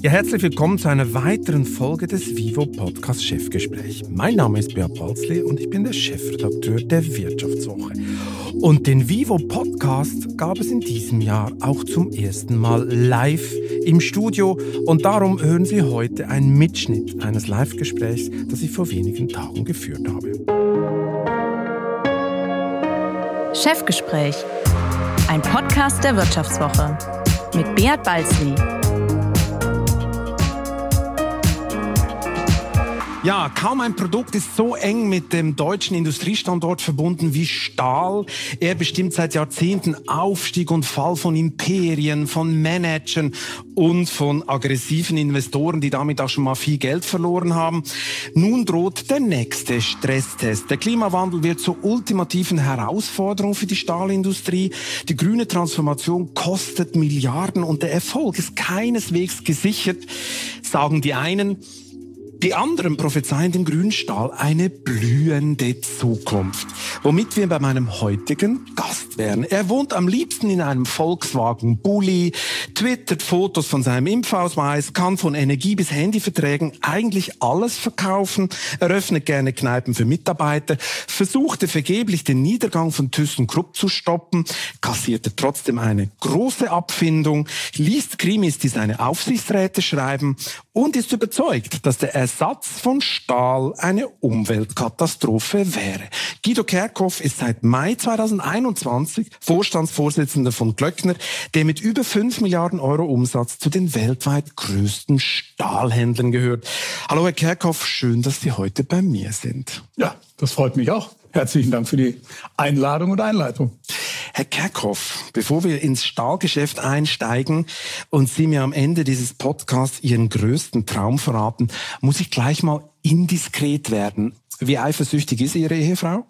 Ja, herzlich willkommen zu einer weiteren Folge des Vivo Podcast Chefgespräch. Mein Name ist Björn Palzli und ich bin der Chefredakteur der Wirtschaftswoche. Und den Vivo Podcast gab es in diesem Jahr auch zum ersten Mal live im Studio und darum hören Sie heute einen Mitschnitt eines Live-Gesprächs, das ich vor wenigen Tagen geführt habe. Chefgespräch, ein Podcast der Wirtschaftswoche mit Beat Balzli. Ja, kaum ein Produkt ist so eng mit dem deutschen Industriestandort verbunden wie Stahl. Er bestimmt seit Jahrzehnten Aufstieg und Fall von Imperien, von Managern und von aggressiven Investoren, die damit auch schon mal viel Geld verloren haben. Nun droht der nächste Stresstest. Der Klimawandel wird zur ultimativen Herausforderung für die Stahlindustrie. Die grüne Transformation kostet Milliarden und der Erfolg ist keineswegs gesichert, sagen die einen. Die anderen prophezeien dem Grünstahl eine blühende Zukunft. Womit wir bei meinem heutigen Gast wären. Er wohnt am liebsten in einem Volkswagen Bulli, twittert Fotos von seinem Impfausweis, kann von Energie bis Handyverträgen eigentlich alles verkaufen, eröffnet gerne Kneipen für Mitarbeiter, versuchte vergeblich den Niedergang von ThyssenKrupp zu stoppen, kassierte trotzdem eine große Abfindung, liest Krimis, die seine Aufsichtsräte schreiben und ist überzeugt, dass der Ersatz von Stahl eine Umweltkatastrophe wäre. Guido Kerkhoff ist seit Mai 2021 Vorstandsvorsitzender von Glöckner, der mit über 5 Milliarden Euro Umsatz zu den weltweit größten Stahlhändlern gehört. Hallo Herr Kerkhoff, schön, dass Sie heute bei mir sind. Ja, das freut mich auch. Herzlichen Dank für die Einladung und Einleitung. Herr Kerkhoff, bevor wir ins Stahlgeschäft einsteigen und Sie mir am Ende dieses Podcasts Ihren größten Traum verraten, muss ich gleich mal indiskret werden. Wie eifersüchtig ist Ihre Ehefrau?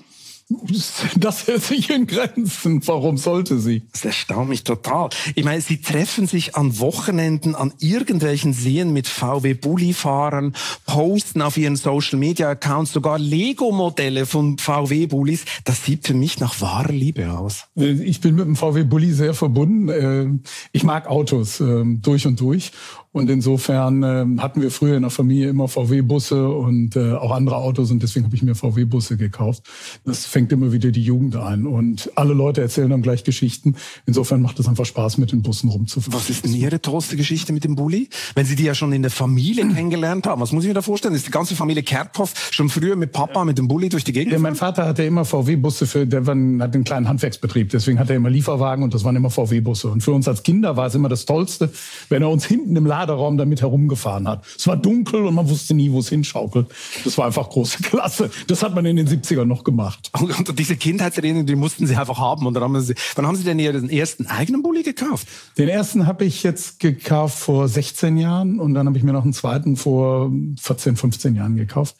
Das hält sich in Grenzen. Warum sollte sie? Das erstaunt mich total. Ich meine, sie treffen sich an Wochenenden an irgendwelchen Seen mit VW Bulli-Fahrern, posten auf ihren Social-Media-Accounts sogar Lego-Modelle von VW Bullis. Das sieht für mich nach wahrer Liebe aus. Ich bin mit dem VW Bulli sehr verbunden. Äh, ich mag Autos ähm, durch und durch. Und insofern äh, hatten wir früher in der Familie immer VW-Busse und äh, auch andere Autos und deswegen habe ich mir VW-Busse gekauft. Das fängt immer wieder die Jugend ein und alle Leute erzählen dann gleich Geschichten. Insofern macht es einfach Spaß, mit den Bussen rumzufahren. Was ist denn Ihre tollste Geschichte mit dem Bulli? Wenn Sie die ja schon in der Familie kennengelernt haben, was muss ich mir da vorstellen? Ist die ganze Familie Kerkhoff schon früher mit Papa mit dem Bulli durch die Gegend? Ja, mein Vater hatte immer VW-Busse für, der hat einen kleinen Handwerksbetrieb, deswegen hat er immer Lieferwagen und das waren immer VW-Busse. Und für uns als Kinder war es immer das Tollste, wenn er uns hinten im Laden Laderaum damit herumgefahren hat. Es war dunkel und man wusste nie, wo es hinschaukelt. Das war einfach große Klasse. Das hat man in den 70ern noch gemacht. Und diese Kindheitserinnerungen, die mussten Sie einfach haben. Und dann haben Sie, wann haben Sie denn Ihren ersten eigenen Bulli gekauft? Den ersten habe ich jetzt gekauft vor 16 Jahren und dann habe ich mir noch einen zweiten vor 14, 15 Jahren gekauft.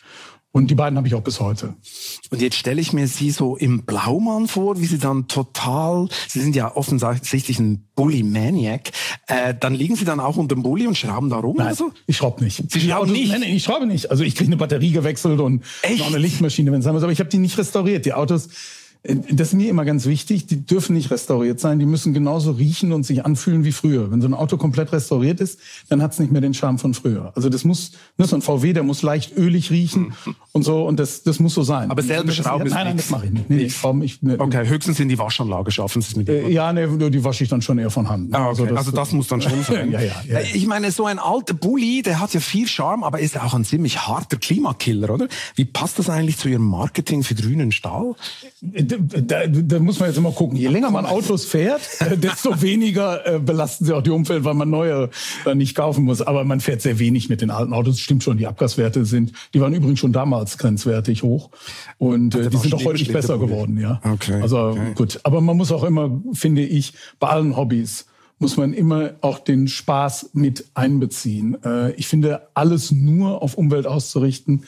Und die beiden habe ich auch bis heute. Und jetzt stelle ich mir Sie so im Blaumann vor, wie Sie dann total, Sie sind ja offensichtlich ein Bully-Maniac, äh, dann liegen Sie dann auch unter dem Bully und schrauben da rum Nein, oder so? ich schraube nicht. Sie schrauben nicht? Nein, nein, ich schraube nicht. Also ich kriege eine Batterie gewechselt und Echt? noch eine Lichtmaschine, wenn es sein muss. Aber ich habe die nicht restauriert. Die Autos, das ist mir immer ganz wichtig, die dürfen nicht restauriert sein. Die müssen genauso riechen und sich anfühlen wie früher. Wenn so ein Auto komplett restauriert ist, dann hat es nicht mehr den Charme von früher. Also das muss, ne, so ein VW, der muss leicht ölig riechen und so und das, das muss so sein. Aber selber Das- schrauben ist Nein, nein, das mache ich nicht. Nee, ich schraube ich, ne, Okay, höchstens in die Waschanlage schaffen Sie es mit. äh, Ja, ne, die wasche ich dann schon eher von Hand. Ah, okay. also, das, muss dann schon sein. Ja, ja, ja. Ich meine, so ein alter Bulli, der hat ja viel Charme, aber ist auch ein ziemlich harter Klimakiller, oder? Wie passt das eigentlich zu Ihrem Marketing für grünen Stahl? Da, da muss man jetzt immer gucken. Je länger man Autos fährt, äh, desto weniger äh, belasten sie auch die Umwelt, weil man neue äh, nicht kaufen muss. Aber man fährt sehr wenig mit den alten Autos. Stimmt schon, die Abgaswerte sind, die waren übrigens schon damals grenzwertig hoch. Und äh, die sind auch der besser geworden, ja. Okay, Also okay. gut. Aber man muss auch immer, finde ich, bei allen Hobbys muss man immer auch den Spaß mit einbeziehen. Äh, ich finde, alles nur auf Umwelt auszurichten,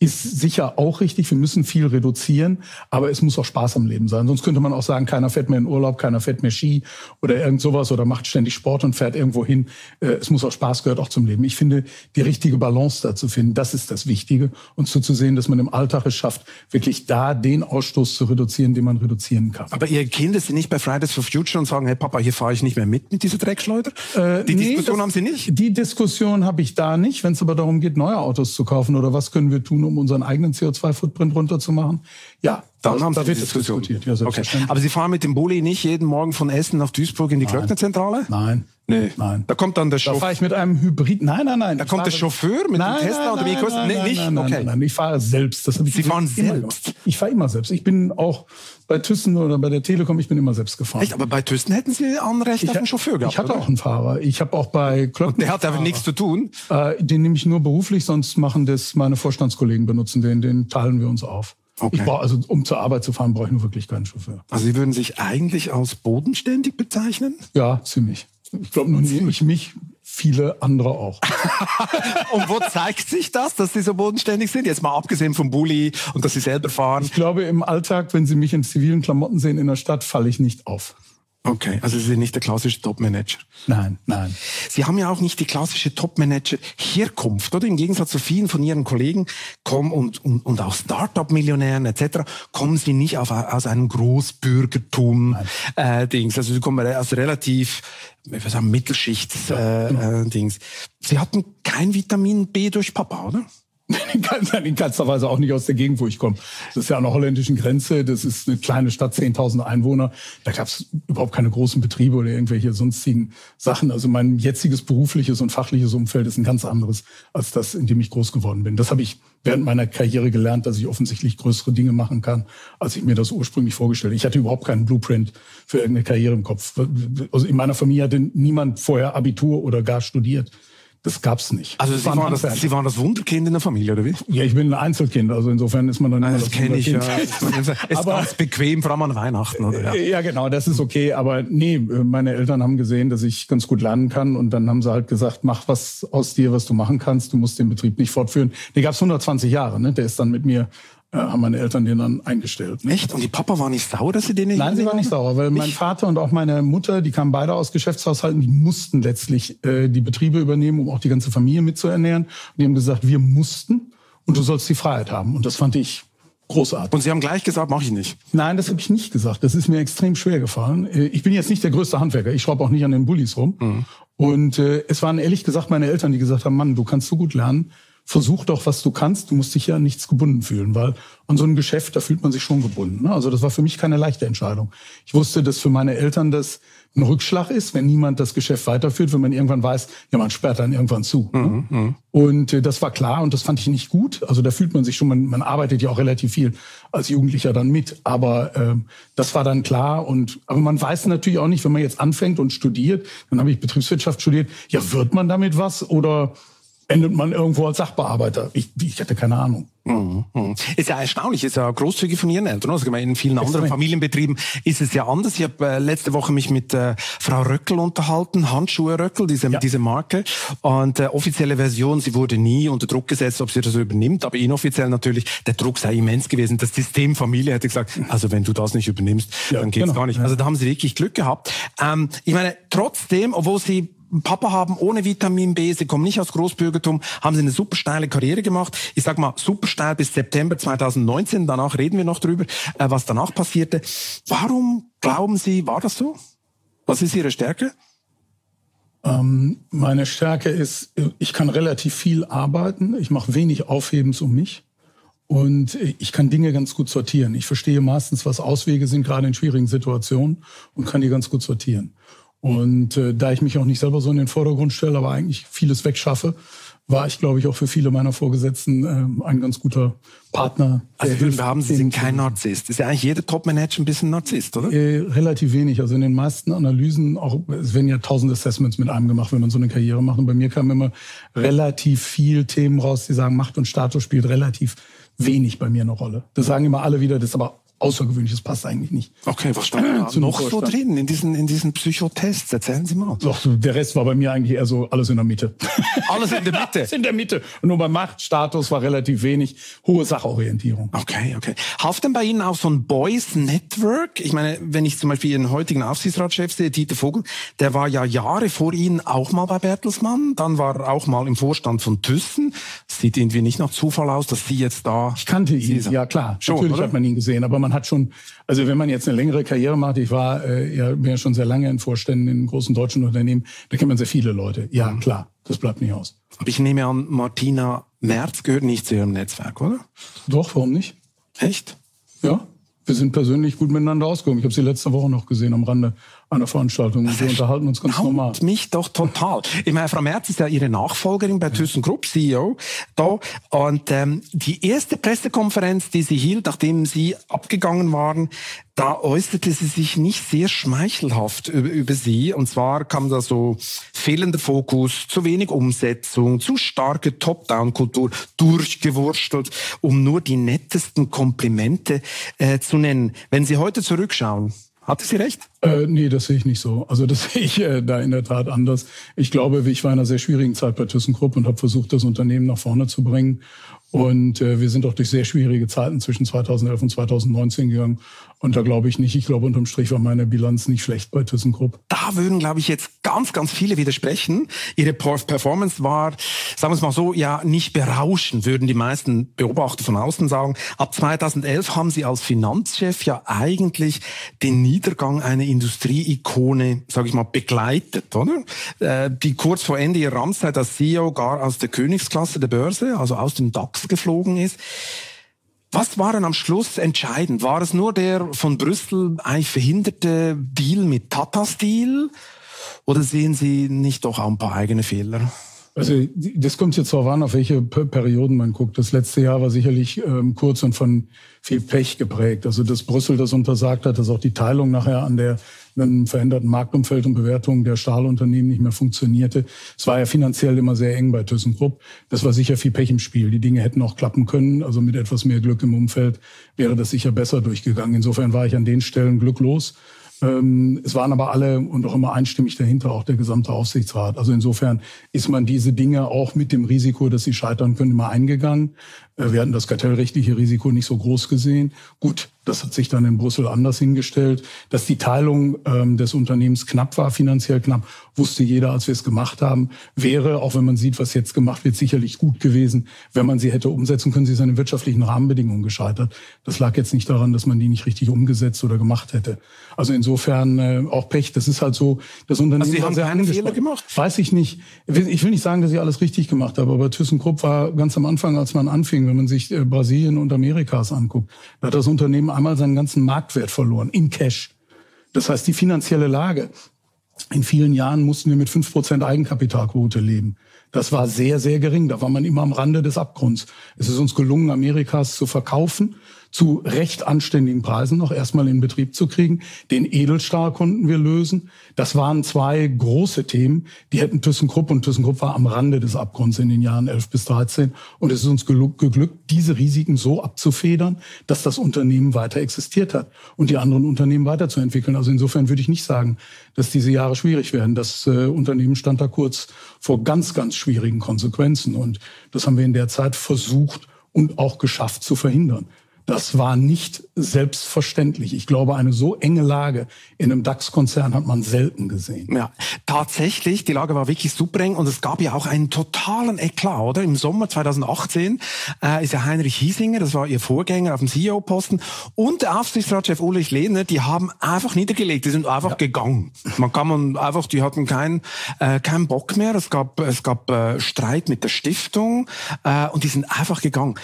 ist sicher auch richtig. Wir müssen viel reduzieren, aber es muss auch Spaß am Leben sein. Sonst könnte man auch sagen, keiner fährt mehr in Urlaub, keiner fährt mehr Ski oder irgend sowas oder macht ständig Sport und fährt irgendwo hin. Äh, es muss auch Spaß gehört auch zum Leben. Ich finde, die richtige Balance da zu finden, das ist das Wichtige und so zu sehen, dass man im Alltag es schafft, wirklich da den Ausstoß zu reduzieren, den man reduzieren kann. Aber Ihre Kinder sind nicht bei Fridays for Future und sagen, hey Papa, hier fahre ich nicht mehr mit mit dieser Dreckschleuder? Äh, die nee, Diskussion das, haben Sie nicht? Die Diskussion habe ich da nicht. Wenn es aber darum geht, neue Autos zu kaufen oder was können wir tun, um unseren eigenen CO2-Footprint runterzumachen, ja, dann haben da Diskussion. diskutiert. Ja, okay. Aber Sie fahren mit dem Bulli nicht jeden Morgen von Essen nach Duisburg in die Glöcknerzentrale? Nein. Nee. Nein. Da kommt dann der Chauffeur. Da fahre ich mit einem Hybrid. Nein, nein, nein. Da kommt der Chauffeur mit nein, dem Tesla oder wie kostet? Nee, nicht? Nein, nein, okay. nein, nein, ich fahre selbst. Das ich Sie fahren selbst? Ich fahre immer selbst. Ich bin auch bei Thyssen oder bei der Telekom, ich bin immer selbst gefahren. Echt? Aber bei Thyssen hätten Sie Anrecht ich, auf einen Chauffeur gehabt, Ich hatte oder? auch einen Fahrer. Ich habe auch bei Klöckner der hat aber nichts zu tun? Äh, den nehme ich nur beruflich, sonst machen das meine Vorstandskollegen benutzen den. Den teilen wir uns auf. Okay. Ich brauche also, um zur Arbeit zu fahren, brauche ich nur wirklich keinen Chauffeur. Also Sie würden sich eigentlich als bodenständig bezeichnen? Ja, ziemlich. Ich glaube nur nicht mich, viele andere auch. und wo zeigt sich das, dass Sie so bodenständig sind? Jetzt mal abgesehen vom Bulli und dass Sie selber fahren. Ich glaube, im Alltag, wenn Sie mich in zivilen Klamotten sehen in der Stadt, falle ich nicht auf. Okay, also Sie sind nicht der klassische Top-Manager. Nein, nein. Sie haben ja auch nicht die klassische Top-Manager-Herkunft, oder? Im Gegensatz zu vielen von Ihren Kollegen kommen und, und, und auch Start-up-Millionären etc. kommen Sie nicht auf, aus einem Großbürgertum-Dings. Äh, also Sie kommen aus relativ, ich sagen, Mittelschicht-Dings. Äh, äh, Sie hatten kein Vitamin B durch Papa, oder? In keinster Weise auch nicht aus der Gegend, wo ich komme. Das ist ja an der holländischen Grenze. Das ist eine kleine Stadt, 10.000 Einwohner. Da gab es überhaupt keine großen Betriebe oder irgendwelche sonstigen Sachen. Also mein jetziges berufliches und fachliches Umfeld ist ein ganz anderes als das, in dem ich groß geworden bin. Das habe ich während meiner Karriere gelernt, dass ich offensichtlich größere Dinge machen kann, als ich mir das ursprünglich vorgestellt habe. Ich hatte überhaupt keinen Blueprint für irgendeine Karriere im Kopf. Also in meiner Familie hatte niemand vorher Abitur oder gar studiert. Das gab's nicht. Also Sie waren, das, Sie waren das Wunderkind in der Familie, oder wie? Ja, ich bin ein Einzelkind, also insofern ist man dann Nein, das, das kenne ich ja. ist aber, ganz bequem, vor allem an Weihnachten, oder? Ja. ja, genau, das ist okay. Aber nee, meine Eltern haben gesehen, dass ich ganz gut lernen kann und dann haben sie halt gesagt, mach was aus dir, was du machen kannst. Du musst den Betrieb nicht fortführen. Der gab's 120 Jahre, ne? Der ist dann mit mir äh, haben meine Eltern den dann eingestellt. Ne? Echt? Und die Papa war nicht sauer, dass sie den nicht Nein, sie war nicht sauer, weil nicht? mein Vater und auch meine Mutter, die kamen beide aus Geschäftshaushalten, die mussten letztlich äh, die Betriebe übernehmen, um auch die ganze Familie mitzuernähren. Und die haben gesagt, wir mussten und du sollst die Freiheit haben. Und das fand ich großartig. Und Sie haben gleich gesagt, mache ich nicht. Nein, das habe ich nicht gesagt. Das ist mir extrem schwer gefallen. Äh, ich bin jetzt nicht der größte Handwerker. Ich schraube auch nicht an den Bullis rum. Mhm. Und äh, es waren ehrlich gesagt meine Eltern, die gesagt haben, Mann, du kannst so gut lernen versuch doch, was du kannst. Du musst dich ja an nichts gebunden fühlen, weil an so einem Geschäft, da fühlt man sich schon gebunden. Ne? Also das war für mich keine leichte Entscheidung. Ich wusste, dass für meine Eltern das ein Rückschlag ist, wenn niemand das Geschäft weiterführt, wenn man irgendwann weiß, ja, man sperrt dann irgendwann zu. Ne? Mhm, mhm. Und äh, das war klar und das fand ich nicht gut. Also da fühlt man sich schon, man, man arbeitet ja auch relativ viel als Jugendlicher dann mit. Aber äh, das war dann klar. Und aber man weiß natürlich auch nicht, wenn man jetzt anfängt und studiert, dann habe ich Betriebswirtschaft studiert, ja, wird man damit was oder endet man irgendwo als Sachbearbeiter. Ich, ich hatte keine Ahnung. Mhm, mhm. Ist ja erstaunlich, ist ja großzügig von Ihren Eltern. Also in vielen anderen Familienbetrieben ist es ja anders. Ich habe äh, letzte Woche mich mit äh, Frau Röckel unterhalten, Handschuhe Röckel, diese, ja. diese Marke. Und äh, offizielle Version, sie wurde nie unter Druck gesetzt, ob sie das übernimmt, aber inoffiziell natürlich, der Druck sei immens gewesen. Das System Familie hätte gesagt, also wenn du das nicht übernimmst, ja, dann geht's genau. gar nicht. Also da haben sie wirklich Glück gehabt. Ähm, ich meine, trotzdem, obwohl sie Papa haben ohne Vitamin B, sie kommen nicht aus Großbürgertum, haben sie eine super steile Karriere gemacht. Ich sag mal, super steil bis September 2019, danach reden wir noch drüber, äh, was danach passierte. Warum glauben Sie, war das so? Was ist Ihre Stärke? Ähm, meine Stärke ist, ich kann relativ viel arbeiten, ich mache wenig Aufhebens um mich. Und ich kann Dinge ganz gut sortieren. Ich verstehe meistens, was Auswege sind, gerade in schwierigen Situationen, und kann die ganz gut sortieren. Und äh, da ich mich auch nicht selber so in den Vordergrund stelle, aber eigentlich vieles wegschaffe, war ich, glaube ich, auch für viele meiner Vorgesetzten äh, ein ganz guter Partner. Also hilft, haben Sie sind kein Narzisst. Ist ja eigentlich jeder Top-Manager ein bisschen Narzisst, oder? Äh, relativ wenig. Also in den meisten Analysen, auch es werden ja tausend Assessments mit einem gemacht, wenn man so eine Karriere macht. Und bei mir kamen immer relativ viel Themen raus, die sagen, Macht und Status spielt relativ wenig bei mir eine Rolle. Das sagen immer alle wieder, das ist aber außergewöhnlich. Das passt eigentlich nicht. Okay, was stand da noch so drin in diesen, in diesen Psychotests? Erzählen Sie mal. Doch, der Rest war bei mir eigentlich eher so alles in der Mitte. Alles in der Mitte? alles in der Mitte. Und nur beim Machtstatus war relativ wenig. Hohe Sachorientierung. Okay, okay. Haften bei Ihnen auch so ein Boys Network? Ich meine, wenn ich zum Beispiel Ihren heutigen Aufsichtsratschef sehe, Dieter Vogel, der war ja Jahre vor Ihnen auch mal bei Bertelsmann, dann war er auch mal im Vorstand von Thyssen. Sieht irgendwie nicht nach Zufall aus, dass Sie jetzt da... Ich kannte ihn, ja klar. Schon, Natürlich oder? hat man ihn gesehen, aber man hat schon, also wenn man jetzt eine längere Karriere macht, ich war äh, ja, bin ja schon sehr lange in Vorständen in großen deutschen Unternehmen, da kennt man sehr viele Leute. Ja, mhm. klar, das bleibt nicht aus. Aber ich nehme an, Martina Merz gehört nicht zu Ihrem Netzwerk, oder? Doch, warum nicht? Echt? Ja, wir sind persönlich gut miteinander ausgekommen. Ich habe sie letzte Woche noch gesehen am Rande einer Veranstaltung. Und wir unterhalten uns ganz normal. mich doch total. Ich meine, Frau Merz ist ja Ihre Nachfolgerin bei ThyssenKrupp, CEO, da. Und ähm, die erste Pressekonferenz, die sie hielt, nachdem Sie abgegangen waren, da äußerte sie sich nicht sehr schmeichelhaft über, über sie. Und zwar kam da so fehlender Fokus, zu wenig Umsetzung, zu starke Top-Down-Kultur, durchgewurstelt, um nur die nettesten Komplimente äh, zu nennen. Wenn Sie heute zurückschauen, hatte sie recht? Äh, nee, das sehe ich nicht so. Also das sehe ich äh, da in der Tat anders. Ich glaube, ich war in einer sehr schwierigen Zeit bei ThyssenKrupp und habe versucht, das Unternehmen nach vorne zu bringen. Und äh, wir sind auch durch sehr schwierige Zeiten zwischen 2011 und 2019 gegangen. Und da glaube ich nicht. Ich glaube, unterm Strich war meine Bilanz nicht schlecht bei ThyssenKrupp. Da würden, glaube ich, jetzt ganz, ganz viele widersprechen. Ihre Performance war, sagen wir es mal so, ja, nicht berauschend, würden die meisten Beobachter von außen sagen. Ab 2011 haben Sie als Finanzchef ja eigentlich den Niedergang einer Industrieikone, sage ich mal, begleitet, oder? Äh, die kurz vor Ende ihrer Amtszeit als CEO gar aus der Königsklasse der Börse, also aus dem DAX geflogen ist. Was war denn am Schluss entscheidend? War es nur der von Brüssel eigentlich verhinderte Deal mit Tata Steel? Oder sehen Sie nicht doch auch ein paar eigene Fehler? Also das kommt jetzt darauf an, auf welche Perioden man guckt. Das letzte Jahr war sicherlich ähm, kurz und von viel Pech geprägt. Also dass Brüssel das untersagt hat, dass auch die Teilung nachher an der einem veränderten Marktumfeld und Bewertung der Stahlunternehmen nicht mehr funktionierte. Es war ja finanziell immer sehr eng bei ThyssenKrupp. Das war sicher viel Pech im Spiel. Die Dinge hätten auch klappen können. Also mit etwas mehr Glück im Umfeld wäre das sicher besser durchgegangen. Insofern war ich an den Stellen glücklos. Ähm, es waren aber alle und auch immer einstimmig dahinter, auch der gesamte Aufsichtsrat. Also insofern ist man diese Dinge auch mit dem Risiko, dass sie scheitern können, immer eingegangen. Äh, wir hatten das kartellrechtliche Risiko nicht so groß gesehen. Gut, das hat sich dann in Brüssel anders hingestellt. Dass die Teilung ähm, des Unternehmens knapp war, finanziell knapp, wusste jeder, als wir es gemacht haben. Wäre, auch wenn man sieht, was jetzt gemacht wird, sicherlich gut gewesen, wenn man sie hätte umsetzen können. Sie ist an den wirtschaftlichen Rahmenbedingungen gescheitert. Das lag jetzt nicht daran, dass man die nicht richtig umgesetzt oder gemacht hätte. Also insofern äh, auch Pech. Das ist halt so, das Unternehmen also Sie haben sehr keine Fehler gemacht? Weiß ich nicht. Ich will nicht sagen, dass ich alles richtig gemacht habe, aber ThyssenKrupp war ganz am Anfang, als man anfing, wenn man sich äh, Brasilien und Amerikas anguckt, da hat das Unternehmen einmal seinen ganzen Marktwert verloren in Cash. Das heißt, die finanzielle Lage. In vielen Jahren mussten wir mit fünf Prozent Eigenkapitalquote leben. Das war sehr, sehr gering. Da war man immer am Rande des Abgrunds. Es ist uns gelungen, Amerikas zu verkaufen zu recht anständigen Preisen noch erstmal in Betrieb zu kriegen. Den Edelstahl konnten wir lösen. Das waren zwei große Themen. Die hätten ThyssenKrupp und ThyssenKrupp war am Rande des Abgrunds in den Jahren 11 bis 13. Und es ist uns geglückt, diese Risiken so abzufedern, dass das Unternehmen weiter existiert hat und die anderen Unternehmen weiterzuentwickeln. Also insofern würde ich nicht sagen, dass diese Jahre schwierig werden. Das äh, Unternehmen stand da kurz vor ganz, ganz schwierigen Konsequenzen. Und das haben wir in der Zeit versucht und auch geschafft zu verhindern. Das war nicht selbstverständlich. Ich glaube, eine so enge Lage in einem DAX-Konzern hat man selten gesehen. Ja, tatsächlich, die Lage war wirklich super eng und es gab ja auch einen totalen Eklat, oder? Im Sommer 2018 äh, ist ja Heinrich Hiesinger, das war ihr Vorgänger auf dem CEO-Posten, und der Aufsichtsratschef Ulrich Lehner, die haben einfach niedergelegt, die sind einfach ja. gegangen. Man kann man einfach, die hatten keinen äh, keinen Bock mehr. Es gab es gab äh, Streit mit der Stiftung äh, und die sind einfach gegangen.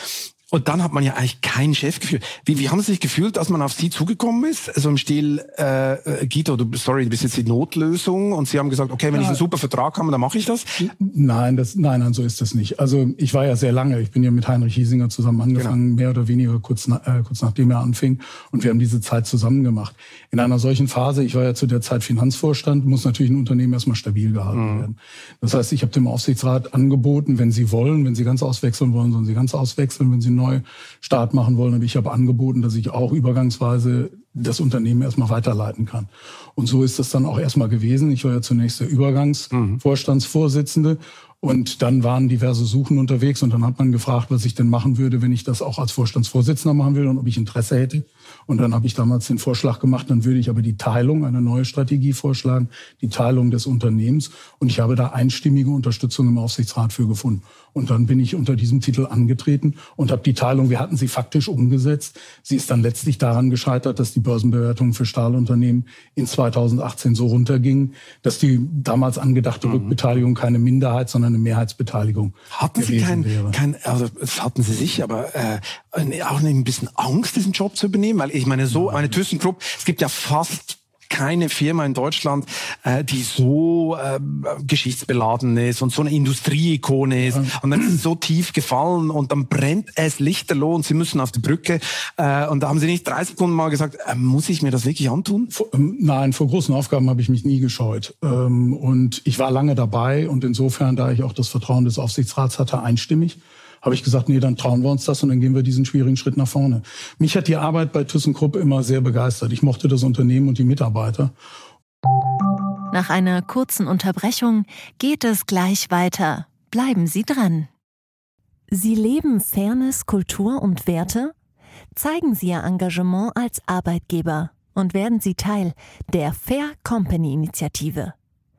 Und dann hat man ja eigentlich keinen Chef gefühlt. Wie, wie haben Sie sich gefühlt, als man auf Sie zugekommen ist? Also im Stil, äh, äh, Guido, du, sorry, du bist jetzt die Notlösung und Sie haben gesagt, okay, wenn ja. ich einen super Vertrag habe, dann mache ich das? Nein, das, nein, nein, so ist das nicht. Also ich war ja sehr lange, ich bin ja mit Heinrich Hiesinger zusammen angefangen, genau. mehr oder weniger kurz, na, äh, kurz nachdem er anfing. Und wir haben diese Zeit zusammen gemacht. In einer solchen Phase, ich war ja zu der Zeit Finanzvorstand, muss natürlich ein Unternehmen erstmal stabil gehalten mhm. werden. Das heißt, ich habe dem Aufsichtsrat angeboten, wenn Sie wollen, wenn Sie ganz auswechseln wollen, sollen Sie ganz auswechseln, wenn Sie Neustart machen wollen. Aber ich habe angeboten, dass ich auch übergangsweise das Unternehmen erstmal weiterleiten kann. Und so ist das dann auch erstmal gewesen. Ich war ja zunächst der Übergangsvorstandsvorsitzende und dann waren diverse Suchen unterwegs und dann hat man gefragt, was ich denn machen würde, wenn ich das auch als Vorstandsvorsitzender machen will und ob ich Interesse hätte. Und dann habe ich damals den Vorschlag gemacht, dann würde ich aber die Teilung, eine neue Strategie vorschlagen, die Teilung des Unternehmens. Und ich habe da einstimmige Unterstützung im Aufsichtsrat für gefunden. Und dann bin ich unter diesem Titel angetreten und habe die Teilung, wir hatten sie faktisch umgesetzt. Sie ist dann letztlich daran gescheitert, dass die Börsenbewertungen für Stahlunternehmen in 2018 so runtergingen, dass die damals angedachte mhm. Rückbeteiligung keine Minderheit, sondern eine Mehrheitsbeteiligung hatten Sie kein, wäre. kein, also das hatten Sie sich, aber äh, auch ein bisschen Angst, diesen Job zu übernehmen, weil ich meine, so eine ThyssenKrupp, es gibt ja fast keine Firma in Deutschland, äh, die so äh, geschichtsbeladen ist und so eine Industrieikone ist. Und dann ist es so tief gefallen und dann brennt es lichterloh und sie müssen auf die Brücke. Äh, und da haben sie nicht drei Sekunden mal gesagt, äh, muss ich mir das wirklich antun? Vor, ähm, nein, vor großen Aufgaben habe ich mich nie gescheut. Ähm, und ich war lange dabei und insofern, da ich auch das Vertrauen des Aufsichtsrats hatte, einstimmig habe ich gesagt, nee, dann trauen wir uns das und dann gehen wir diesen schwierigen Schritt nach vorne. Mich hat die Arbeit bei ThyssenKrupp immer sehr begeistert. Ich mochte das Unternehmen und die Mitarbeiter. Nach einer kurzen Unterbrechung geht es gleich weiter. Bleiben Sie dran. Sie leben Fairness, Kultur und Werte? Zeigen Sie Ihr Engagement als Arbeitgeber und werden Sie Teil der Fair Company Initiative.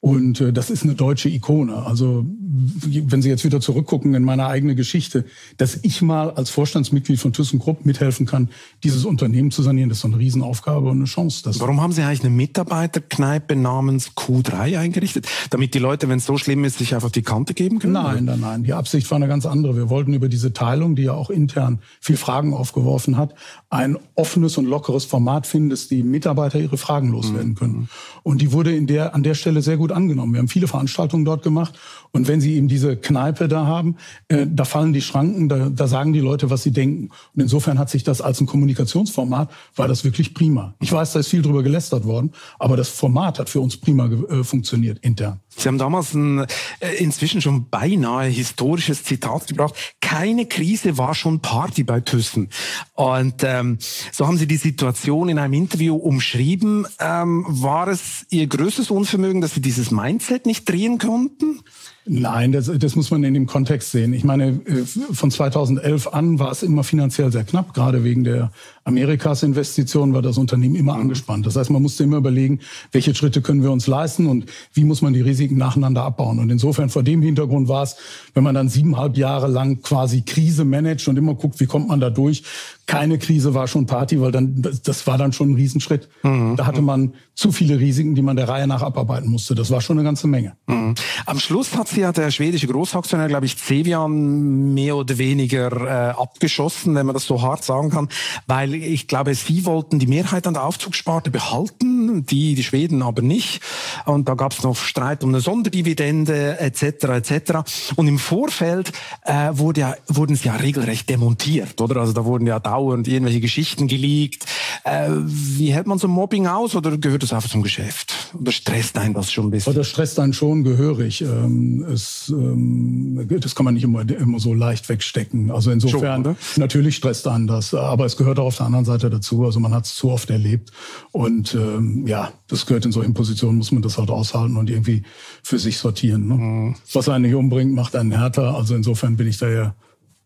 Und äh, das ist eine deutsche Ikone. Also wenn Sie jetzt wieder zurückgucken in meine eigene Geschichte, dass ich mal als Vorstandsmitglied von ThyssenKrupp mithelfen kann, dieses Unternehmen zu sanieren, das ist so eine Riesenaufgabe und eine Chance. Warum haben Sie eigentlich eine Mitarbeiterkneipe namens Q3 eingerichtet? Damit die Leute, wenn es so schlimm ist, sich einfach die Kante geben können? Nein, nein, nein. Die Absicht war eine ganz andere. Wir wollten über diese Teilung, die ja auch intern viel Fragen aufgeworfen hat, ein offenes und lockeres Format finden, dass die Mitarbeiter ihre Fragen loswerden können. Mhm. Und die wurde in der, an der Stelle sehr gut angenommen. Wir haben viele Veranstaltungen dort gemacht und wenn Sie eben diese Kneipe da haben, äh, da fallen die Schranken, da, da sagen die Leute, was sie denken. Und insofern hat sich das als ein Kommunikationsformat, war das wirklich prima. Ich weiß, da ist viel drüber gelästert worden, aber das Format hat für uns prima äh, funktioniert intern. Sie haben damals ein äh, inzwischen schon beinahe historisches Zitat gebracht. Keine Krise war schon Party bei Thyssen. Und ähm, so haben Sie die Situation in einem Interview umschrieben. Ähm, war es Ihr größtes Unvermögen, dass Sie dieses Mindset nicht drehen konnten? Nein, das, das muss man in dem Kontext sehen. Ich meine, äh, von 2011 an war es immer finanziell sehr knapp, gerade wegen der Amerikas Investitionen war das Unternehmen immer angespannt. Das heißt, man musste immer überlegen, welche Schritte können wir uns leisten und wie muss man die Risiken nacheinander abbauen. Und insofern vor dem Hintergrund war es, wenn man dann siebeneinhalb Jahre lang quasi Krise managt und immer guckt, wie kommt man da durch, keine Krise war schon Party, weil dann das war dann schon ein Riesenschritt. Mhm. Da hatte man zu viele Risiken, die man der Reihe nach abarbeiten musste. Das war schon eine ganze Menge. Mhm. Am Schluss hat sie ja der schwedische Großaktionär, glaube ich, Cevian mehr oder weniger äh, abgeschossen, wenn man das so hart sagen kann, weil ich glaube, sie wollten die Mehrheit an der Aufzugssparte behalten, die die Schweden aber nicht. Und da gab es noch Streit um eine Sonderdividende etc. etc. Und im Vorfeld äh, wurde ja, wurden sie ja regelrecht demontiert, oder? Also da wurden ja dauernd irgendwelche Geschichten geleakt. Äh, wie hält man so Mobbing aus oder gehört das einfach zum Geschäft? Oder stresst einen das schon ein bisschen? Das stresst einen schon gehörig. Ähm, es, ähm, das kann man nicht immer, immer so leicht wegstecken. Also insofern, schon, natürlich stresst einen das, aber es gehört auch auf der anderen Seite dazu. Also man hat es zu oft erlebt. Und ähm, ja, das gehört in solchen Positionen, muss man das halt aushalten und irgendwie für sich sortieren. Ne? Mhm. Was einen nicht umbringt, macht einen härter. Also insofern bin ich da ja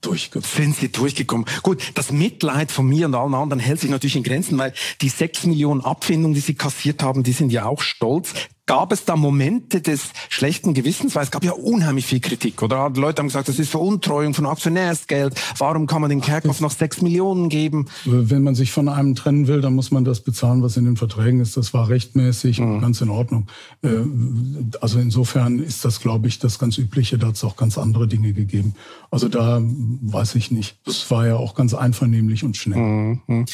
durchgekommen. Sind Sie durchgekommen? Gut, das Mitleid von mir und allen anderen hält sich natürlich in Grenzen, weil die sechs Millionen Abfindungen, die Sie kassiert haben, die sind ja auch stolz. Gab es da Momente des schlechten Gewissens? Weil es gab ja unheimlich viel Kritik, oder? Leute haben gesagt, das ist Veruntreuung von Aktionärsgeld. Warum kann man den Kerkhoff noch sechs Millionen geben? Wenn man sich von einem trennen will, dann muss man das bezahlen, was in den Verträgen ist. Das war rechtmäßig mhm. und ganz in Ordnung. Äh, also insofern ist das, glaube ich, das ganz Übliche. Da hat es auch ganz andere Dinge gegeben. Also da weiß ich nicht. Das war ja auch ganz einvernehmlich und schnell. Mhm.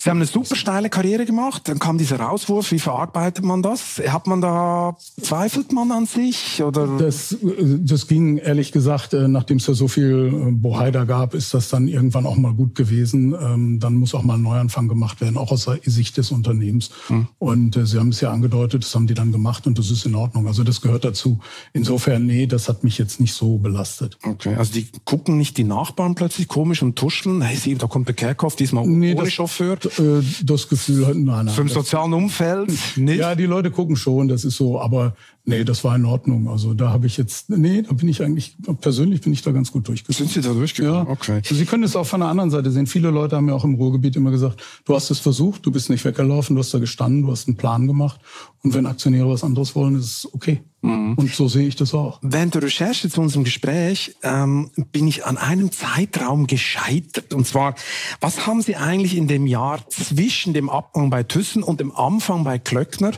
Sie haben eine super steile Karriere gemacht. Dann kam dieser Rauswurf. Wie verarbeitet man das? Hat man da, zweifelt man an sich? Oder? Das, das ging ehrlich gesagt, äh, nachdem es ja so viel äh, Bohai da gab, ist das dann irgendwann auch mal gut gewesen. Ähm, dann muss auch mal ein Neuanfang gemacht werden, auch aus der Sicht des Unternehmens. Mhm. Und äh, Sie haben es ja angedeutet, das haben die dann gemacht und das ist in Ordnung. Also das gehört dazu. Insofern, nee, das hat mich jetzt nicht so belastet. Okay, also die gucken nicht die Nachbarn plötzlich komisch und tuscheln. Hey, Sie, da kommt der Kerkhoff, diesmal nee, ohne das, Chauffeur. Äh, das Gefühl hatten, nein. So im sozialen Umfeld nicht? Ja, die Leute gucken schon, das ist so, aber nee, das war in Ordnung. Also da habe ich jetzt, nee, da bin ich eigentlich, persönlich bin ich da ganz gut durchgekommen. Sind Sie da durchgekommen? Ja. Okay. Also Sie können es auch von der anderen Seite sehen. Viele Leute haben ja auch im Ruhrgebiet immer gesagt, du hast es versucht, du bist nicht weggelaufen, du hast da gestanden, du hast einen Plan gemacht. Und wenn Aktionäre was anderes wollen, ist es okay. Mhm. Und so sehe ich das auch. Während der Recherche zu unserem Gespräch ähm, bin ich an einem Zeitraum gescheitert. Und zwar, was haben Sie eigentlich in dem Jahr zwischen dem Abgang bei Thyssen und dem Anfang bei Klöckner